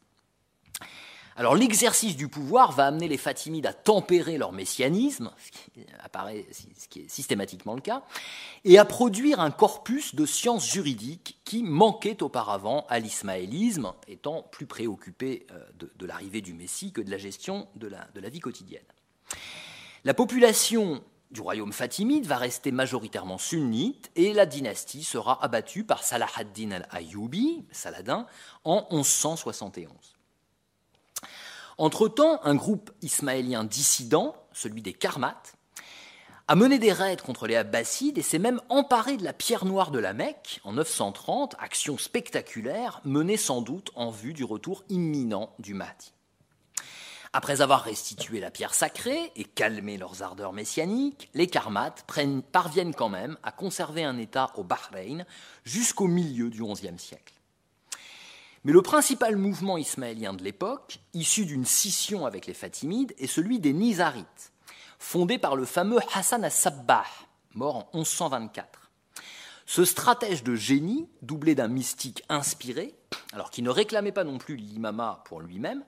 Alors l'exercice du pouvoir va amener les Fatimides à tempérer leur messianisme, ce qui, est systématiquement le cas, et à produire un corpus de sciences juridiques qui manquait auparavant à l'ismaélisme, étant plus préoccupé euh, de, l'arrivée du Messie que de la gestion de la vie quotidienne. La population du royaume fatimide va rester majoritairement sunnite et la dynastie sera abattue par Salah ad-Din al-Ayyubi, Saladin, en 1171. Entre-temps, un groupe ismaélien dissident, celui des Karmates, a mené des raids contre les Abbassides et s'est même emparé de la pierre noire de la Mecque en 930, action spectaculaire menée sans doute en vue du retour imminent du Mahdi. Après avoir restitué la pierre sacrée et calmé leurs ardeurs messianiques, les Karmates parviennent quand même à conserver un État au Bahreïn jusqu'au milieu du XIe siècle. Mais le principal mouvement ismaélien de l'époque, issu d'une scission avec les Fatimides, est celui des Nizarites, fondé par le fameux Hassan as-Sabbah, mort en 1124. Ce stratège de génie, doublé d'un mystique inspiré, alors qui ne réclamait pas non plus l'imama pour lui-même,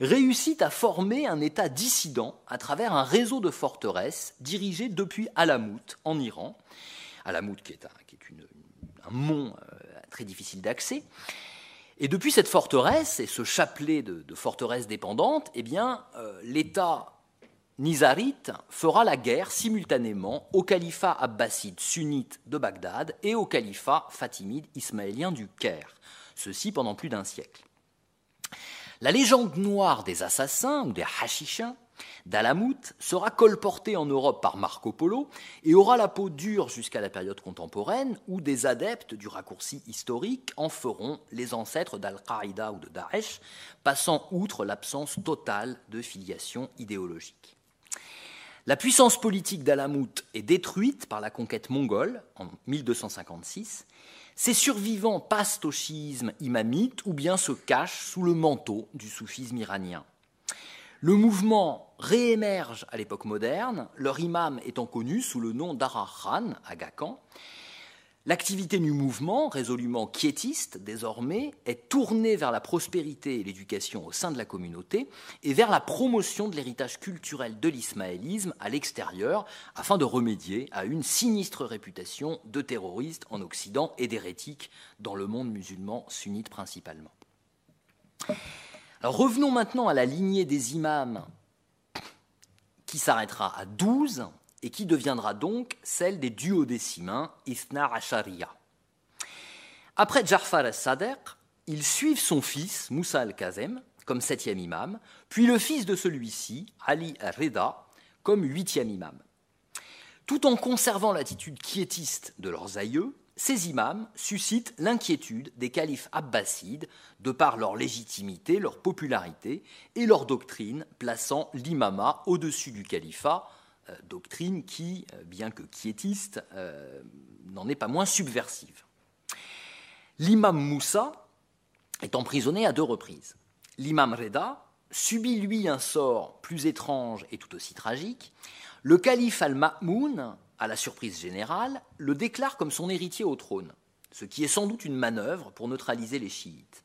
réussit à former un État dissident à travers un réseau de forteresses dirigé depuis Alamout en Iran. Alamout qui est un, mont euh, très difficile d'accès, et depuis cette forteresse et ce chapelet de, forteresses dépendantes, eh bien, euh, l'État nizarite fera la guerre simultanément au califat abbasside sunnite de Bagdad et au califat fatimide ismaélien du Caire, ceci pendant plus d'un siècle. La légende noire des assassins ou des hashichins Dalamout sera colporté en Europe par Marco Polo et aura la peau dure jusqu'à la période contemporaine où des adeptes du raccourci historique en feront les ancêtres d'Al-Qaïda ou de Daesh, passant outre l'absence totale de filiation idéologique. La puissance politique d'Alamout est détruite par la conquête mongole en 1256. Ses survivants passent au chiisme imamite ou bien se cachent sous le manteau du soufisme iranien. Le mouvement réémerge à l'époque moderne, leur imam étant connu sous le nom d'Ara Khan à Gakan. L'activité du mouvement, résolument quiétiste désormais, est tournée vers la prospérité et l'éducation au sein de la communauté et vers la promotion de l'héritage culturel de l'ismaélisme à l'extérieur afin de remédier à une sinistre réputation de terroriste en Occident et d'hérétique dans le monde musulman sunnite principalement. Revenons maintenant à la lignée des imams qui s'arrêtera à 12 et qui deviendra donc celle des duodécimains Ithna Asharia. Après Jafar al-Sadr, ils suivent son fils Moussa al-Kazem comme septième imam, puis le fils de celui-ci, Ali al-Reda, comme huitième imam. Tout en conservant l'attitude quiétiste de leurs aïeux, ces imams suscitent l'inquiétude des califes abbassides de par leur légitimité, leur popularité et leur doctrine plaçant l'imama au-dessus du califat, doctrine qui, euh, bien que quiétiste, euh, n'en est pas moins subversive. L'imam Moussa est emprisonné à deux reprises. L'imam Reda subit, lui, un sort plus étrange et tout aussi tragique. Le calife al-Ma'moun à la surprise générale, le déclare comme son héritier au trône, ce qui est sans doute une manœuvre pour neutraliser les chiites.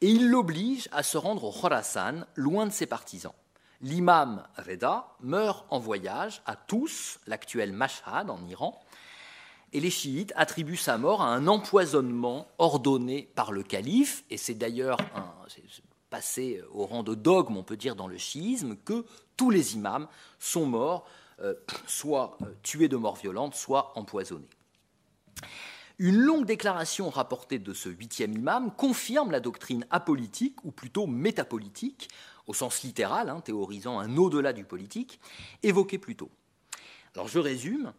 Et il l'oblige à se rendre au Khorasan, loin de ses partisans. L'imam Reda meurt en voyage à Tous, l'actuel Mashhad en Iran, et les chiites attribuent sa mort à un empoisonnement ordonné par le calife, et c'est d'ailleurs passé au rang de dogme, on peut dire, dans le chiisme, que tous les imams sont morts euh, soit euh, tués de mort violente, soit empoisonnés. Une longue déclaration rapportée de ce huitième imam confirme la doctrine apolitique, ou plutôt métapolitique, au sens littéral, hein, théorisant un au-delà du politique, évoquée plus tôt. Alors je résume.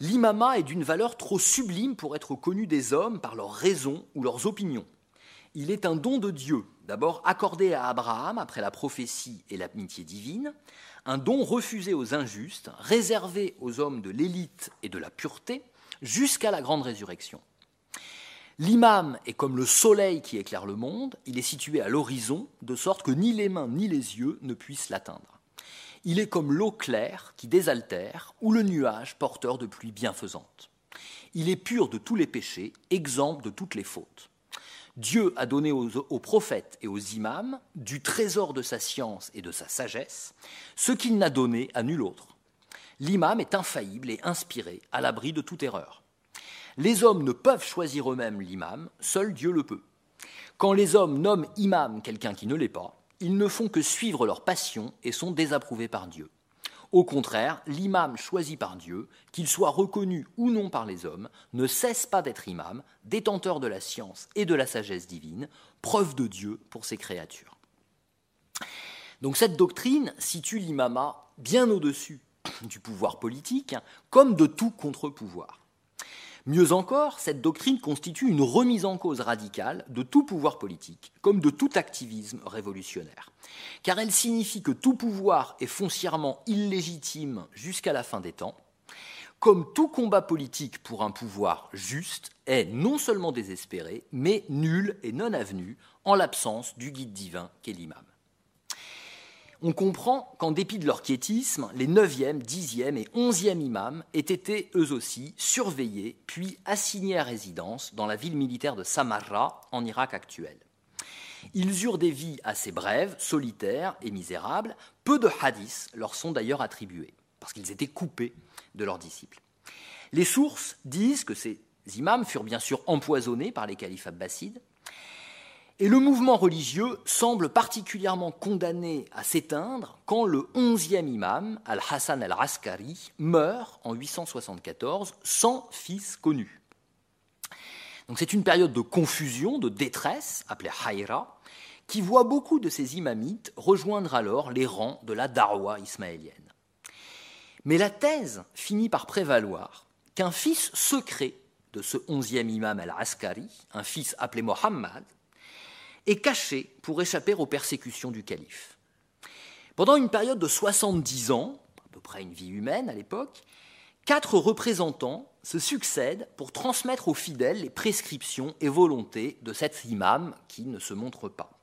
L'imama est d'une valeur trop sublime pour être connu des hommes par leurs raisons ou leurs opinions. Il est un don de Dieu, d'abord accordé à Abraham après la prophétie et l'amitié divine, un don refusé aux injustes, réservé aux hommes de l'élite et de la pureté, jusqu'à la grande résurrection. L'imam est comme le soleil qui éclaire le monde, il est situé à l'horizon, de sorte que ni les mains ni les yeux ne puissent l'atteindre. Il est comme l'eau claire qui désaltère, ou le nuage porteur de pluie bienfaisante. Il est pur de tous les péchés, exempt de toutes les fautes. Dieu a donné aux, aux, prophètes et aux imams du trésor de sa science et de sa sagesse, ce qu'il n'a donné à nul autre l'imam est infaillible et inspiré, à l'abri de toute erreur. Les hommes ne peuvent choisir eux-mêmes l'imam, seul Dieu le peut. Quand les hommes nomment imam quelqu'un qui ne l'est pas, ils ne font que suivre leur passion et sont désapprouvés par Dieu. Au contraire, l'imam choisi par Dieu, qu'il soit reconnu ou non par les hommes, ne cesse pas d'être imam, détenteur de la science et de la sagesse divine, preuve de Dieu pour ses créatures. Donc cette doctrine situe l'imama bien au-dessus du pouvoir politique comme de tout contre-pouvoir. Mieux encore, cette doctrine constitue une remise en cause radicale de tout pouvoir politique, comme de tout activisme révolutionnaire, car elle signifie que tout pouvoir est foncièrement illégitime jusqu'à la fin des temps, comme tout combat politique pour un pouvoir juste est non seulement désespéré, mais nul et non avenu en l'absence du guide divin qu'est l'imam on comprend qu'en dépit de leur quiétisme, les 9e, 10e et 11e imams aient été eux aussi surveillés puis assignés à résidence dans la ville militaire de Samarra en Irak actuel. Ils eurent des vies assez brèves, solitaires et misérables. Peu de hadiths leur sont d'ailleurs attribués, parce qu'ils étaient coupés de leurs disciples. Les sources disent que ces imams furent bien sûr empoisonnés par les califes abbassides, et le mouvement religieux semble particulièrement condamné à s'éteindre quand le onzième imam, Al-Hassan al-Askari, meurt en 874 sans fils connu. Donc c'est une période de confusion, de détresse, appelée Haïra, qui voit beaucoup de ces imamites rejoindre alors les rangs de la Darwa ismaélienne. Mais la thèse finit par prévaloir qu'un fils secret de ce onzième imam al-Askari, un fils appelé Mohammed, est caché pour échapper aux persécutions du calife. Pendant une période de 70 ans, à peu près une vie humaine à l'époque, quatre représentants se succèdent pour transmettre aux fidèles les prescriptions et volontés de cet imam qui ne se montre pas.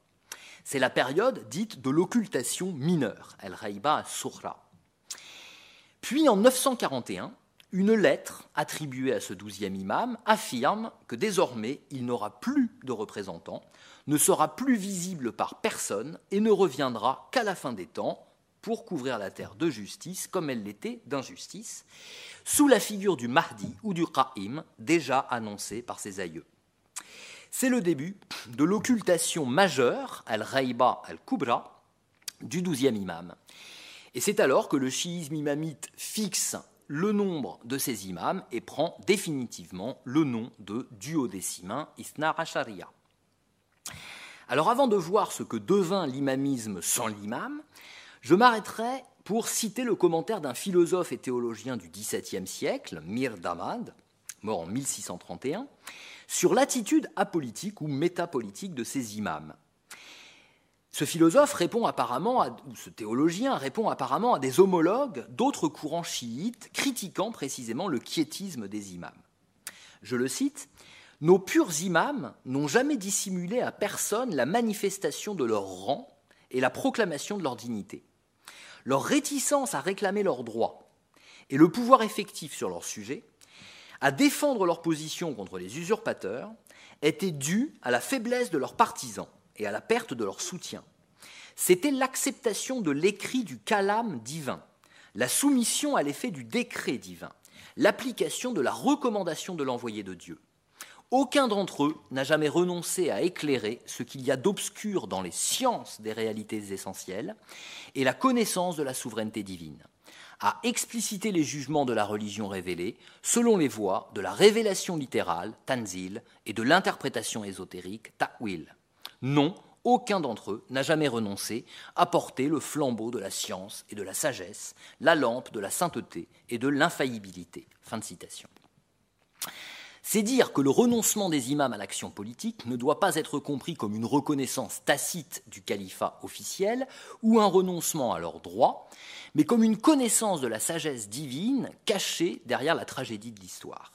C'est la période dite de l'occultation mineure, El Raiba Surra. Puis en 941, une lettre attribuée à ce douzième imam affirme que désormais il n'aura plus de représentants, ne sera plus visible par personne et ne reviendra qu'à la fin des temps pour couvrir la terre de justice comme elle l'était d'injustice, sous la figure du Mahdi ou du Qa'im déjà annoncé par ses aïeux. C'est le début de l'occultation majeure, al-Raiba al-Kubra, du douzième imam. Et c'est alors que le chiisme imamite fixe le nombre de ses imams et prend définitivement le nom de duodécimain Isna Asharia. Alors avant de voir ce que devint l'imamisme sans l'imam, je m'arrêterai pour citer le commentaire d'un philosophe et théologien du XVIIe siècle, Mir Damad, mort en 1631, sur l'attitude apolitique ou métapolitique de ces imams. Ce philosophe répond apparemment, ou ce théologien répond apparemment à des homologues d'autres courants chiites critiquant précisément le quiétisme des imams. Je le cite nos purs imams n'ont jamais dissimulé à personne la manifestation de leur rang et la proclamation de leur dignité. Leur réticence à réclamer leurs droits et le pouvoir effectif sur leur sujet, à défendre leur position contre les usurpateurs, étaient dus à la faiblesse de leurs partisans et à la perte de leur soutien. C'était l'acceptation de l'écrit du calame divin, la soumission à l'effet du décret divin, l'application de la recommandation de l'envoyé de Dieu. Aucun d'entre eux n'a jamais renoncé à éclairer ce qu'il y a d'obscur dans les sciences des réalités essentielles et la connaissance de la souveraineté divine. à expliciter les jugements de la religion révélée selon les voies de la révélation littérale, tanzil, et de l'interprétation ésotérique, ta'wil. Non, aucun d'entre eux n'a jamais renoncé à porter le flambeau de la science et de la sagesse, la lampe de la sainteté et de l'infaillibilité. Fin de citation. C'est dire que le renoncement des imams à l'action politique ne doit pas être compris comme une reconnaissance tacite du califat officiel ou un renoncement à leurs droits, mais comme une connaissance de la sagesse divine cachée derrière la tragédie de l'histoire.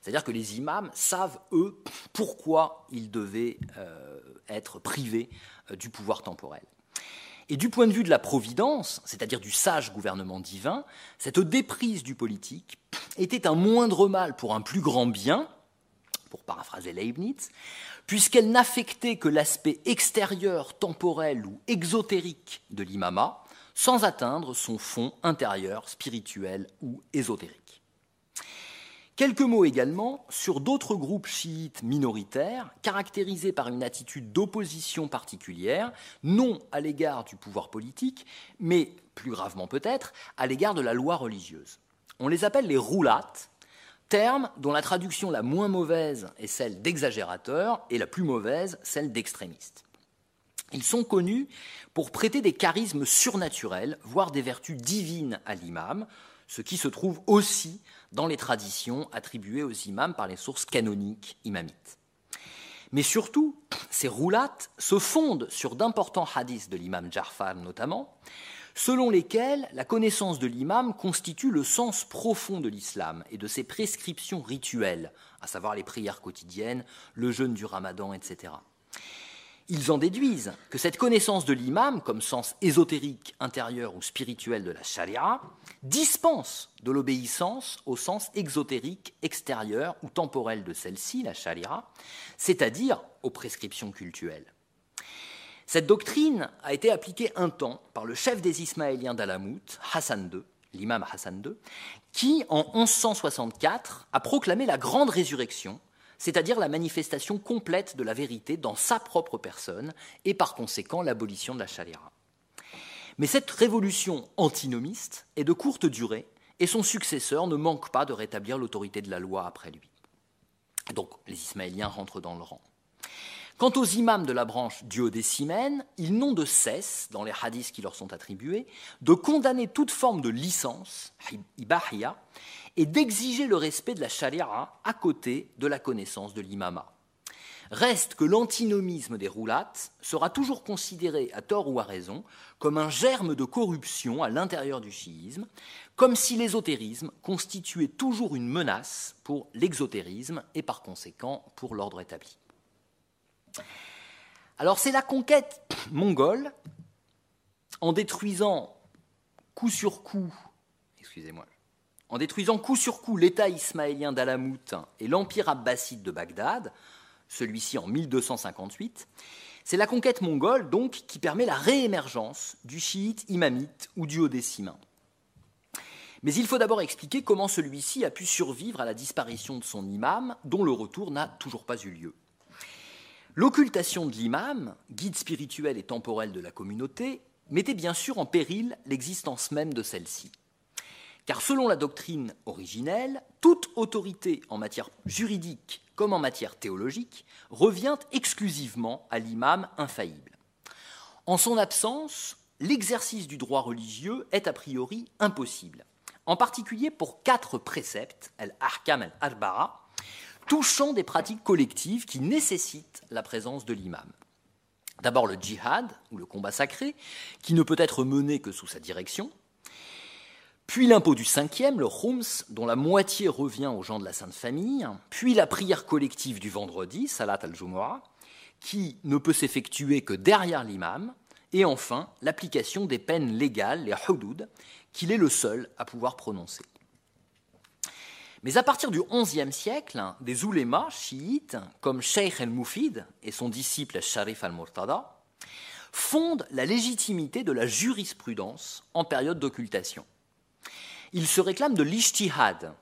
C'est-à-dire que les imams savent, eux, pourquoi ils devaient euh, être privés euh, du pouvoir temporel. Et du point de vue de la providence, c'est-à-dire du sage gouvernement divin, cette déprise du politique était un moindre mal pour un plus grand bien, pour paraphraser Leibniz, puisqu'elle n'affectait que l'aspect extérieur, temporel ou exotérique de l'imama, sans atteindre son fond intérieur, spirituel ou ésotérique. Quelques mots également sur d'autres groupes chiites minoritaires caractérisés par une attitude d'opposition particulière, non à l'égard du pouvoir politique, mais plus gravement peut-être à l'égard de la loi religieuse. On les appelle les roulates, terme dont la traduction la moins mauvaise est celle d'exagérateur et la plus mauvaise celle d'extrémiste. Ils sont connus pour prêter des charismes surnaturels, voire des vertus divines à l'imam, ce qui se trouve aussi dans les traditions attribuées aux imams par les sources canoniques imamites. Mais surtout, ces roulates se fondent sur d'importants hadiths de l'imam Ja'far notamment, selon lesquels la connaissance de l'imam constitue le sens profond de l'islam et de ses prescriptions rituelles, à savoir les prières quotidiennes, le jeûne du ramadan, etc. Ils en déduisent que cette connaissance de l'imam, comme sens ésotérique, intérieur ou spirituel de la charia, dispense de l'obéissance au sens exotérique, extérieur ou temporel de celle-ci, la charia, c'est-à-dire aux prescriptions cultuelles. Cette doctrine a été appliquée un temps par le chef des Ismaéliens d'Alamout, Hassan II, l'imam Hassan II, qui, en 1164, a proclamé la grande résurrection c'est-à-dire la manifestation complète de la vérité dans sa propre personne et par conséquent l'abolition de la charia. Mais cette révolution antinomiste est de courte durée et son successeur ne manque pas de rétablir l'autorité de la loi après lui. Donc les Ismaéliens rentrent dans le rang. Quant aux imams de la branche duodécimène, ils n'ont de cesse, dans les hadiths qui leur sont attribués, de condamner toute forme de licence, ibahia, et d'exiger le respect de la charia à côté de la connaissance de l'imama. Reste que l'antinomisme des roulates sera toujours considéré, à tort ou à raison, comme un germe de corruption à l'intérieur du chiisme, comme si l'ésotérisme constituait toujours une menace pour l'exotérisme et par conséquent pour l'ordre établi. Alors c'est la conquête mongole, en détruisant coup sur coup, excusez-moi, en détruisant coup sur coup l'État ismaélien d'Alamout et l'Empire abbasside de Bagdad, celui-ci en 1258, c'est la conquête mongole donc qui permet la réémergence du chiite imamite ou du haut-décimain. Mais il faut d'abord expliquer comment celui-ci a pu survivre à la disparition de son imam, dont le retour n'a toujours pas eu lieu. L'occultation de l'imam, guide spirituel et temporel de la communauté, mettait bien sûr en péril l'existence même de celle-ci. Car selon la doctrine originelle, toute autorité en matière juridique comme en matière théologique revient exclusivement à l'imam infaillible. En son absence, l'exercice du droit religieux est a priori impossible, en particulier pour quatre préceptes, al-Ahkam al-Arbara, touchant des pratiques collectives qui nécessitent la présence de l'imam. D'abord le djihad, ou le combat sacré, qui ne peut être mené que sous sa direction, puis l'impôt du cinquième, le khums, dont la moitié revient aux gens de la Sainte Famille, puis la prière collective du vendredi, Salat al-Jumu'ah, qui ne peut s'effectuer que derrière l'imam, et enfin l'application des peines légales, les hudud, qu'il est le seul à pouvoir prononcer. Mais à partir du XIe siècle, des oulémas chiites, comme Sheikh el-Mufid et son disciple Sharif al-Murtada, fondent la légitimité de la jurisprudence en période d'occultation. Ils se réclament de l'ishtihad,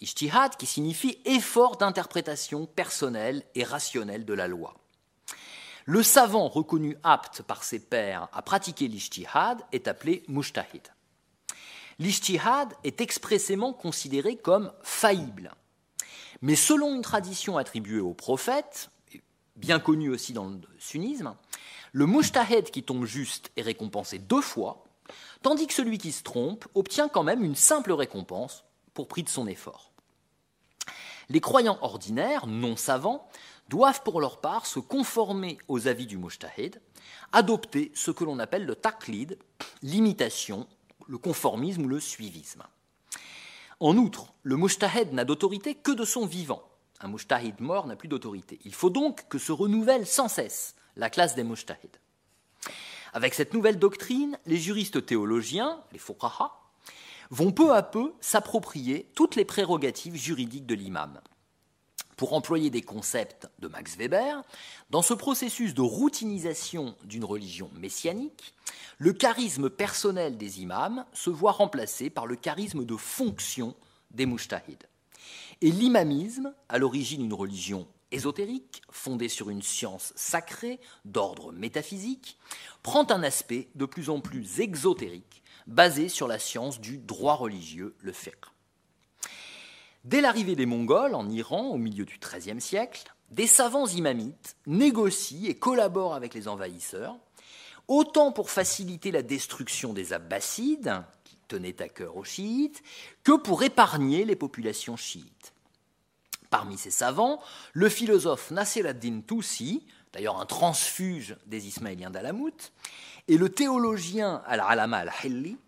ishtihad qui signifie effort d'interprétation personnelle et rationnelle de la loi. Le savant reconnu apte par ses pairs à pratiquer l'ishtihad est appelé mushtahid. L'ishtihad est expressément considéré comme faillible. Mais selon une tradition attribuée au prophète, bien connue aussi dans le sunnisme, le mujtahid qui tombe juste est récompensé deux fois, tandis que celui qui se trompe obtient quand même une simple récompense pour prix de son effort. Les croyants ordinaires, non savants, doivent pour leur part se conformer aux avis du mujtahid, adopter ce que l'on appelle le taqlid, l'imitation, le conformisme ou le suivisme. En outre, le mujtahid n'a d'autorité que de son vivant. Un mujtahid mort n'a plus d'autorité. Il faut donc que se renouvelle sans cesse la classe des mujtahids. Avec cette nouvelle doctrine, les juristes théologiens, les fuqaha, vont peu à peu s'approprier toutes les prérogatives juridiques de l'imam. Pour employer des concepts de Max Weber, dans ce processus de routinisation d'une religion messianique, le charisme personnel des imams se voit remplacé par le charisme de fonction des mujtahids. Et l'imamisme, à l'origine une religion ésotérique, fondée sur une science sacrée d'ordre métaphysique, prend un aspect de plus en plus exotérique, basé sur la science du droit religieux, le fiqh. Dès l'arrivée des Mongols en Iran au milieu du XIIIe siècle, des savants imamites négocient et collaborent avec les envahisseurs, autant pour faciliter la destruction des Abbassides, qui tenaient à cœur aux chiites, que pour épargner les populations chiites. Parmi ces savants, le philosophe Nasser ad-Din Tusi, d'ailleurs un transfuge des Ismaéliens d'Alamout, et le théologien Al-Alama al-Hilli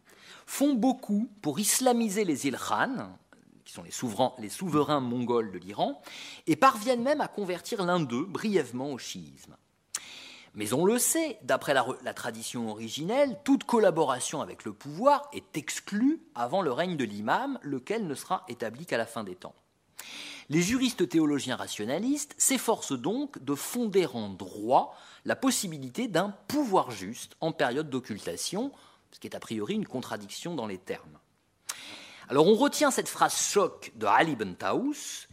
font beaucoup pour islamiser les Ilkhan, qui sont les souverains, mongols de l'Iran, et parviennent même à convertir l'un d'eux brièvement au chiisme. Mais on le sait, d'après la, tradition originelle, toute collaboration avec le pouvoir est exclue avant le règne de l'imam, lequel ne sera établi qu'à la fin des temps. Les juristes théologiens rationalistes s'efforcent donc de fonder en droit la possibilité d'un pouvoir juste en période d'occultation, ce qui est a priori une contradiction dans les termes. Alors on retient cette phrase choc de Ali ibn Taous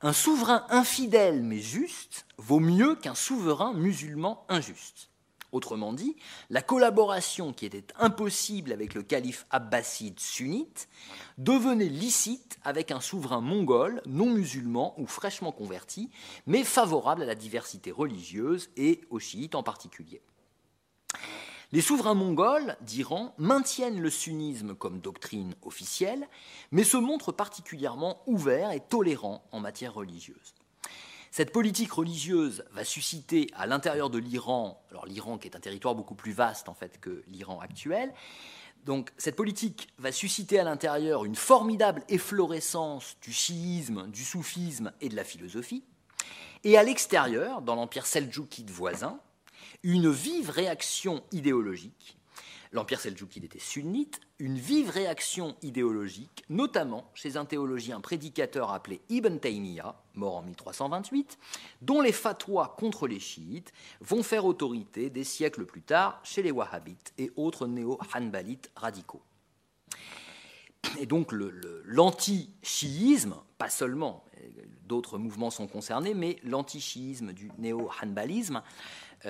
un souverain infidèle mais juste vaut mieux qu'un souverain musulman injuste. Autrement dit, la collaboration qui était impossible avec le calife abbasside sunnite devenait licite avec un souverain mongol non musulman ou fraîchement converti, mais favorable à la diversité religieuse et aux chiites en particulier. Les souverains mongols d'Iran maintiennent le sunnisme comme doctrine officielle, mais se montrent particulièrement ouverts et tolérants en matière religieuse. Cette politique religieuse va susciter à l'intérieur de l'Iran, alors l'Iran qui est un territoire beaucoup plus vaste en fait que l'Iran actuel, donc cette politique va susciter à l'intérieur une formidable efflorescence du chiisme, du soufisme et de la philosophie, et à l'extérieur, dans l'empire seldjoukide voisin, une vive réaction idéologique l'Empire seljoukide était sunnite, une vive réaction idéologique, notamment chez un théologien prédicateur appelé Ibn Taymiyyah, mort en 1328, dont les fatwas contre les chiites vont faire autorité des siècles plus tard chez les wahhabites et autres néo-hanbalites radicaux. Et donc l'anti-chiisme, pas seulement, d'autres mouvements sont concernés, mais l'anti-chiisme du néo-hanbalisme,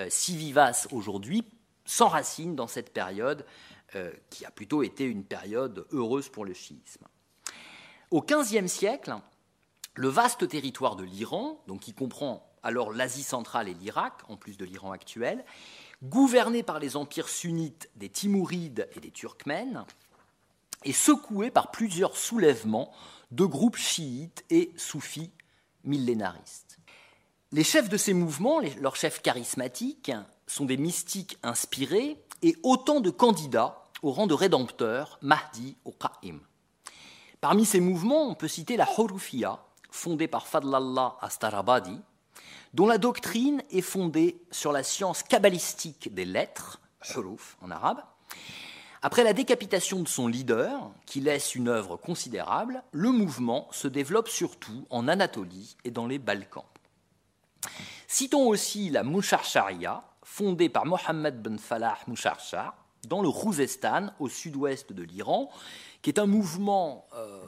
si vivace aujourd'hui, s'enracine dans cette période euh, qui a plutôt été une période heureuse pour le chiisme. Au XVe siècle, le vaste territoire de l'Iran, donc qui comprend alors l'Asie centrale et l'Irak, en plus de l'Iran actuel, gouverné par les empires sunnites des Timourides et des Turkmènes, est secoué par plusieurs soulèvements de groupes chiites et soufis millénaristes. Les chefs de ces mouvements, leurs chefs charismatiques, sont des mystiques inspirés et autant de candidats au rang de rédempteurs, Mahdi ou Qa'im. Parmi ces mouvements, on peut citer la Hurufiyya, fondée par Fadlallah Astarabadi, dont la doctrine est fondée sur la science kabbalistique des lettres, huruf en arabe. Après la décapitation de son leader, qui laisse une œuvre considérable, le mouvement se développe surtout en Anatolie et dans les Balkans. Citons aussi la Musharsharia, fondé par Mohammed ben Falah Musharshar dans le Khouzestan, au sud-ouest de l'Iran, qui est un mouvement euh,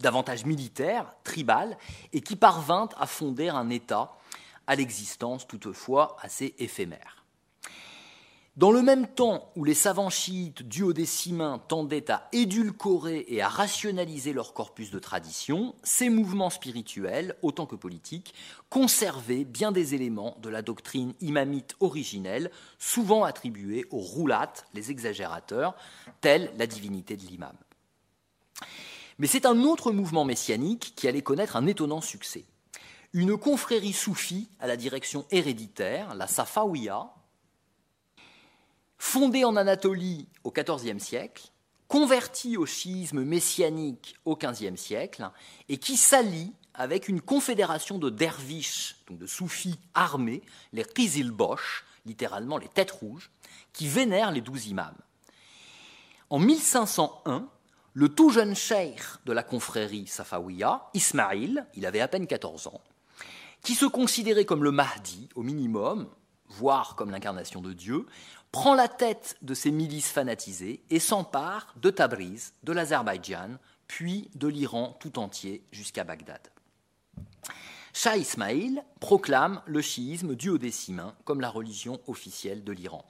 davantage militaire, tribal, et qui parvint à fonder un État à l'existence toutefois assez éphémère. Dans le même temps où les savants chiites duodécimains tendaient à édulcorer et à rationaliser leur corpus de tradition, ces mouvements spirituels, autant que politiques, conservaient bien des éléments de la doctrine imamite originelle, souvent attribués aux roulates, les exagérateurs, tels la divinité de l'imam. Mais c'est un autre mouvement messianique qui allait connaître un étonnant succès. Une confrérie soufie à la direction héréditaire, la Safawiya, fondée en Anatolie au XIVe siècle, convertie au chiisme messianique au XVe siècle, et qui s'allie avec une confédération de derviches, donc de soufis armés, les Qizilbosh, littéralement les têtes rouges, qui vénèrent les douze imams. En 1501, le tout jeune cheikh de la confrérie Safawiya, Ismaïl, il avait à peine 14 ans, qui se considérait comme le Mahdi au minimum, voire comme l'incarnation de Dieu, prend la tête de ces milices fanatisées et s'empare de Tabriz, de l'Azerbaïdjan, puis de l'Iran tout entier jusqu'à Bagdad. Shah Ismail proclame le chiisme duodécimain comme la religion officielle de l'Iran.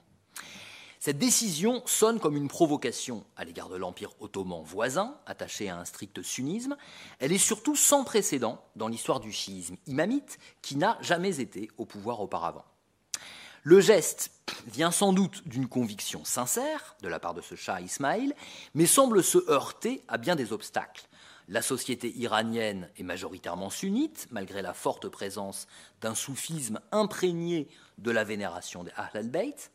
Cette décision sonne comme une provocation à l'égard de l'Empire ottoman voisin, attaché à un strict sunnisme. Elle est surtout sans précédent dans l'histoire du chiisme imamite, qui n'a jamais été au pouvoir auparavant. Le geste vient sans doute d'une conviction sincère de la part de ce Shah Ismail, mais semble se heurter à bien des obstacles. La société iranienne est majoritairement sunnite, malgré la forte présence d'un soufisme imprégné de la vénération des Ahl al-Bayt.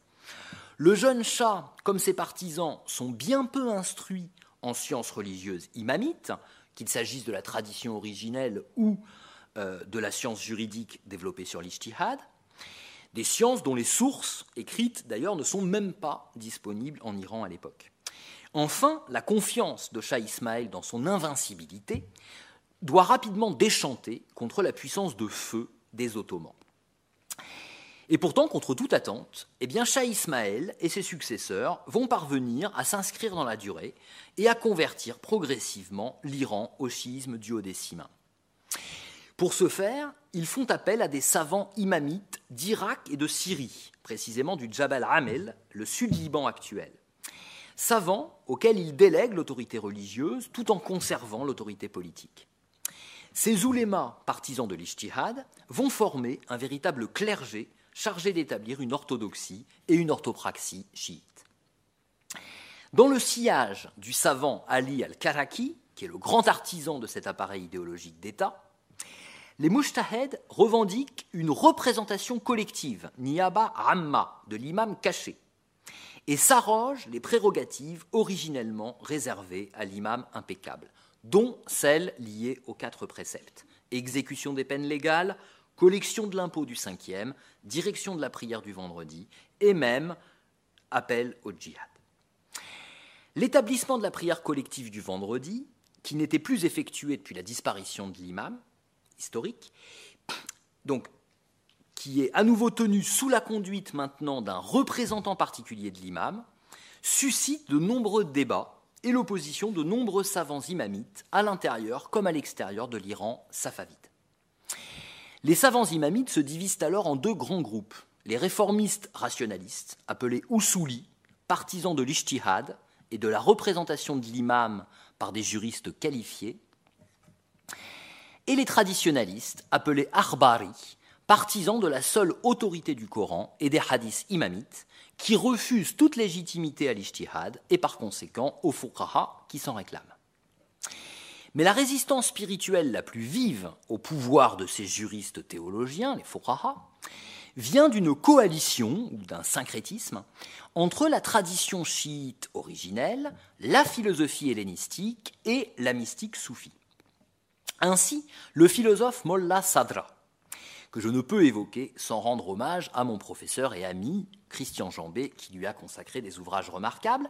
Le jeune Shah, comme ses partisans, sont bien peu instruits en sciences religieuses imamites, qu'il s'agisse de la tradition originelle ou euh, de la science juridique développée sur l'ijtihad des sciences dont les sources écrites d'ailleurs ne sont même pas disponibles en Iran à l'époque. Enfin, la confiance de Shah Ismail dans son invincibilité doit rapidement déchanter contre la puissance de feu des Ottomans. Et pourtant, contre toute attente, eh bien, Shah Ismaël et ses successeurs vont parvenir à s'inscrire dans la durée et à convertir progressivement l'Iran au schisme duodécimain. Pour ce faire, ils font appel à des savants imamites d'Irak et de Syrie, précisément du Jabal Amel, le sud-Liban actuel. Savants auxquels ils délèguent l'autorité religieuse tout en conservant l'autorité politique. Ces oulémas, partisans de l'Ijtihad, vont former un véritable clergé chargé d'établir une orthodoxie et une orthopraxie chiite. Dans le sillage du savant Ali al-Karaki, qui est le grand artisan de cet appareil idéologique d'État, les Mujtahed revendiquent une représentation collective, Niyaba Amma, de l'imam caché, et s'arrogent les prérogatives originellement réservées à l'imam impeccable, dont celles liées aux quatre préceptes exécution des peines légales, collection de l'impôt du cinquième, direction de la prière du vendredi, et même appel au djihad. L'établissement de la prière collective du vendredi, qui n'était plus effectué depuis la disparition de l'imam, historique, qui est à nouveau tenu sous la conduite maintenant d'un représentant particulier de l'imam, suscite de nombreux débats et l'opposition de nombreux savants imamites à l'intérieur comme à l'extérieur de l'Iran safavide. Les savants imamites se divisent alors en deux grands groupes. Les réformistes rationalistes, appelés Usuli, partisans de l'ijtihad et de la représentation de l'imam par des juristes qualifiés, et les traditionalistes, appelés Arbari, partisans de la seule autorité du Coran et des hadiths imamites, qui refusent toute légitimité à l'ijtihad et par conséquent aux fuqaha qui s'en réclament. Mais la résistance spirituelle la plus vive au pouvoir de ces juristes théologiens, les fuqaha, vient d'une coalition ou d'un syncrétisme entre la tradition chiite originelle, la philosophie hellénistique et la mystique soufie. Ainsi, le philosophe Molla Sadra, que je ne peux évoquer sans rendre hommage à mon professeur et ami Christian Jambé, qui lui a consacré des ouvrages remarquables,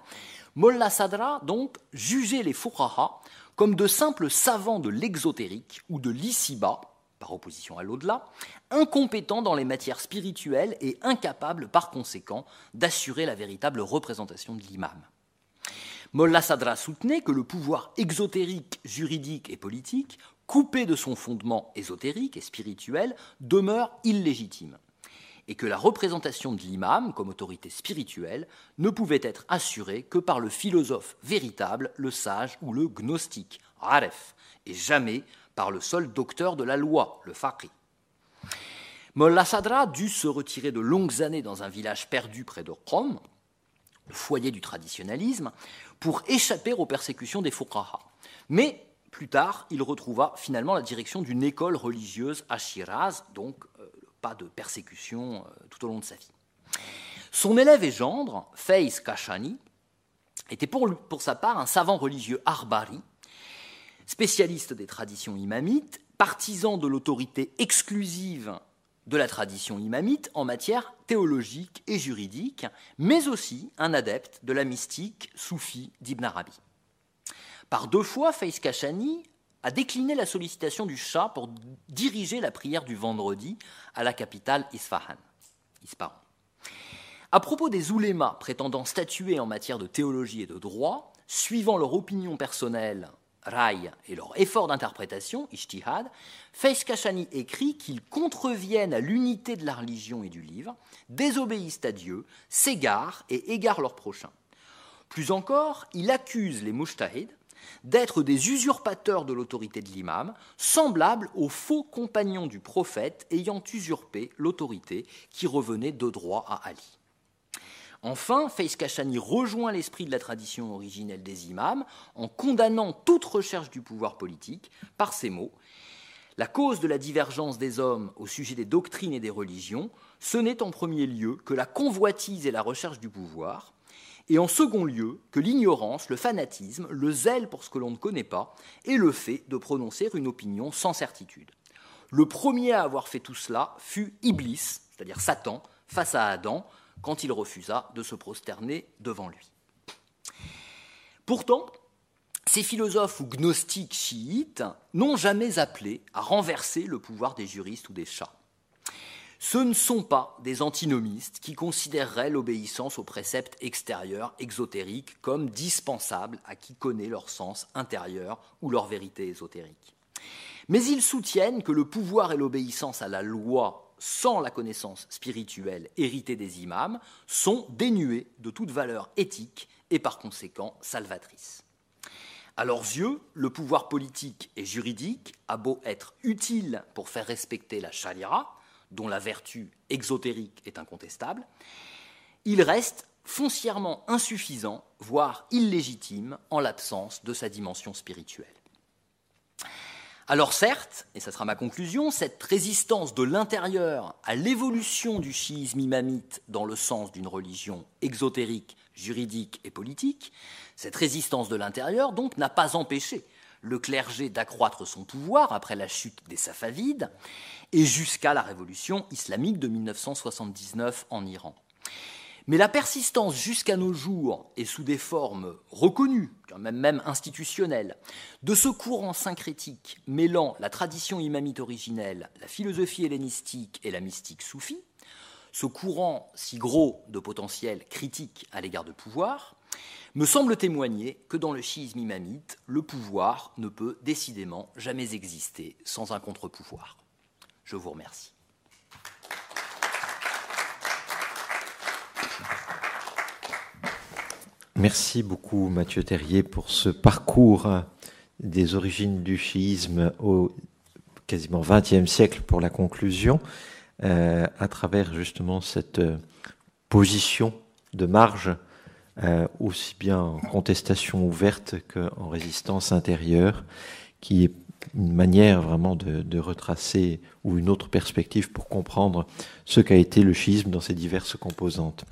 Molla Sadra donc jugeait les fuqaha comme de simples savants de l'exotérique ou de l'ici-bas, par opposition à l'au-delà, incompétents dans les matières spirituelles et incapables par conséquent d'assurer la véritable représentation de l'imam. Molla Sadra soutenait que le pouvoir exotérique, juridique et politique coupé de son fondement ésotérique et spirituel, demeure illégitime. et que la représentation de l'imam comme autorité spirituelle ne pouvait être assurée que par le philosophe véritable, le sage ou le gnostique, aref, et jamais par le seul docteur de la loi, le faqih. Molla Sadra dut se retirer de longues années dans un village perdu près de Qom, le foyer du traditionnalisme, pour échapper aux persécutions des fuqaha. Mais plus tard, il retrouva finalement la direction d'une école religieuse à Shiraz, donc euh, pas de persécution euh, tout au long de sa vie. Son élève et gendre, Feiz Kashani, était pour, pour sa part un savant religieux arbari, spécialiste des traditions imamites, partisan de l'autorité exclusive de la tradition imamite en matière théologique et juridique, mais aussi un adepte de la mystique soufie d'Ibn Arabi. Par deux fois, Faiz Kashani a décliné la sollicitation du Shah pour diriger la prière du vendredi à la capitale Isfahan. À propos des oulémas prétendant statuer en matière de théologie et de droit, suivant leur opinion personnelle, raï, et leur effort d'interprétation, ishtihad, Faiz écrit qu'ils contreviennent à l'unité de la religion et du livre, désobéissent à Dieu, s'égarent et égarent leurs prochains. Plus encore, il accuse les mujtahids d'être des usurpateurs de l'autorité de l'imam, semblables aux faux compagnons du prophète ayant usurpé l'autorité qui revenait de droit à Ali. Enfin, Faiz Kashani rejoint l'esprit de la tradition originelle des imams en condamnant toute recherche du pouvoir politique par ces mots La cause de la divergence des hommes au sujet des doctrines et des religions, ce n'est en premier lieu que la convoitise et la recherche du pouvoir, et en second lieu que l'ignorance, le fanatisme, le zèle pour ce que l'on ne connaît pas, et le fait de prononcer une opinion sans certitude. Le premier à avoir fait tout cela fut Iblis, c'est-à-dire Satan, face à Adam, quand il refusa de se prosterner devant lui. Pourtant, ces philosophes ou gnostiques chiites n'ont jamais appelé à renverser le pouvoir des juristes ou des chats. Ce ne sont pas des antinomistes qui considéreraient l'obéissance aux préceptes extérieurs exotériques comme dispensable à qui connaît leur sens intérieur ou leur vérité ésotérique. Mais ils soutiennent que le pouvoir et l'obéissance à la loi sans la connaissance spirituelle héritée des imams sont dénués de toute valeur éthique et par conséquent salvatrice. À leurs yeux, le pouvoir politique et juridique a beau être utile pour faire respecter la charia, dont la vertu exotérique est incontestable, il reste foncièrement insuffisant, voire illégitime, en l'absence de sa dimension spirituelle. Alors certes, et ce sera ma conclusion, cette résistance de l'intérieur à l'évolution du chiisme imamite dans le sens d'une religion exotérique, juridique et politique, cette résistance de l'intérieur donc n'a pas empêché le clergé d'accroître son pouvoir après la chute des Safavides et jusqu'à la révolution islamique de 1979 en Iran. Mais la persistance jusqu'à nos jours et sous des formes reconnues, même, même institutionnelles, de ce courant syncrétique mêlant la tradition imamite originelle, la philosophie hellénistique et la mystique soufie, ce courant si gros de potentiel critique à l'égard de pouvoir, me semble témoigner que dans le chiisme imamite, le pouvoir ne peut décidément jamais exister sans un contre-pouvoir. Je vous remercie. Merci beaucoup Mathieu Terrier pour ce parcours des origines du chiisme au quasiment XXe siècle pour la conclusion, euh, à travers justement cette position de marge euh, aussi bien en contestation ouverte qu'en résistance intérieure, qui est une manière vraiment de, de, retracer ou une autre perspective pour comprendre ce qu'a été le schisme dans ses diverses composantes.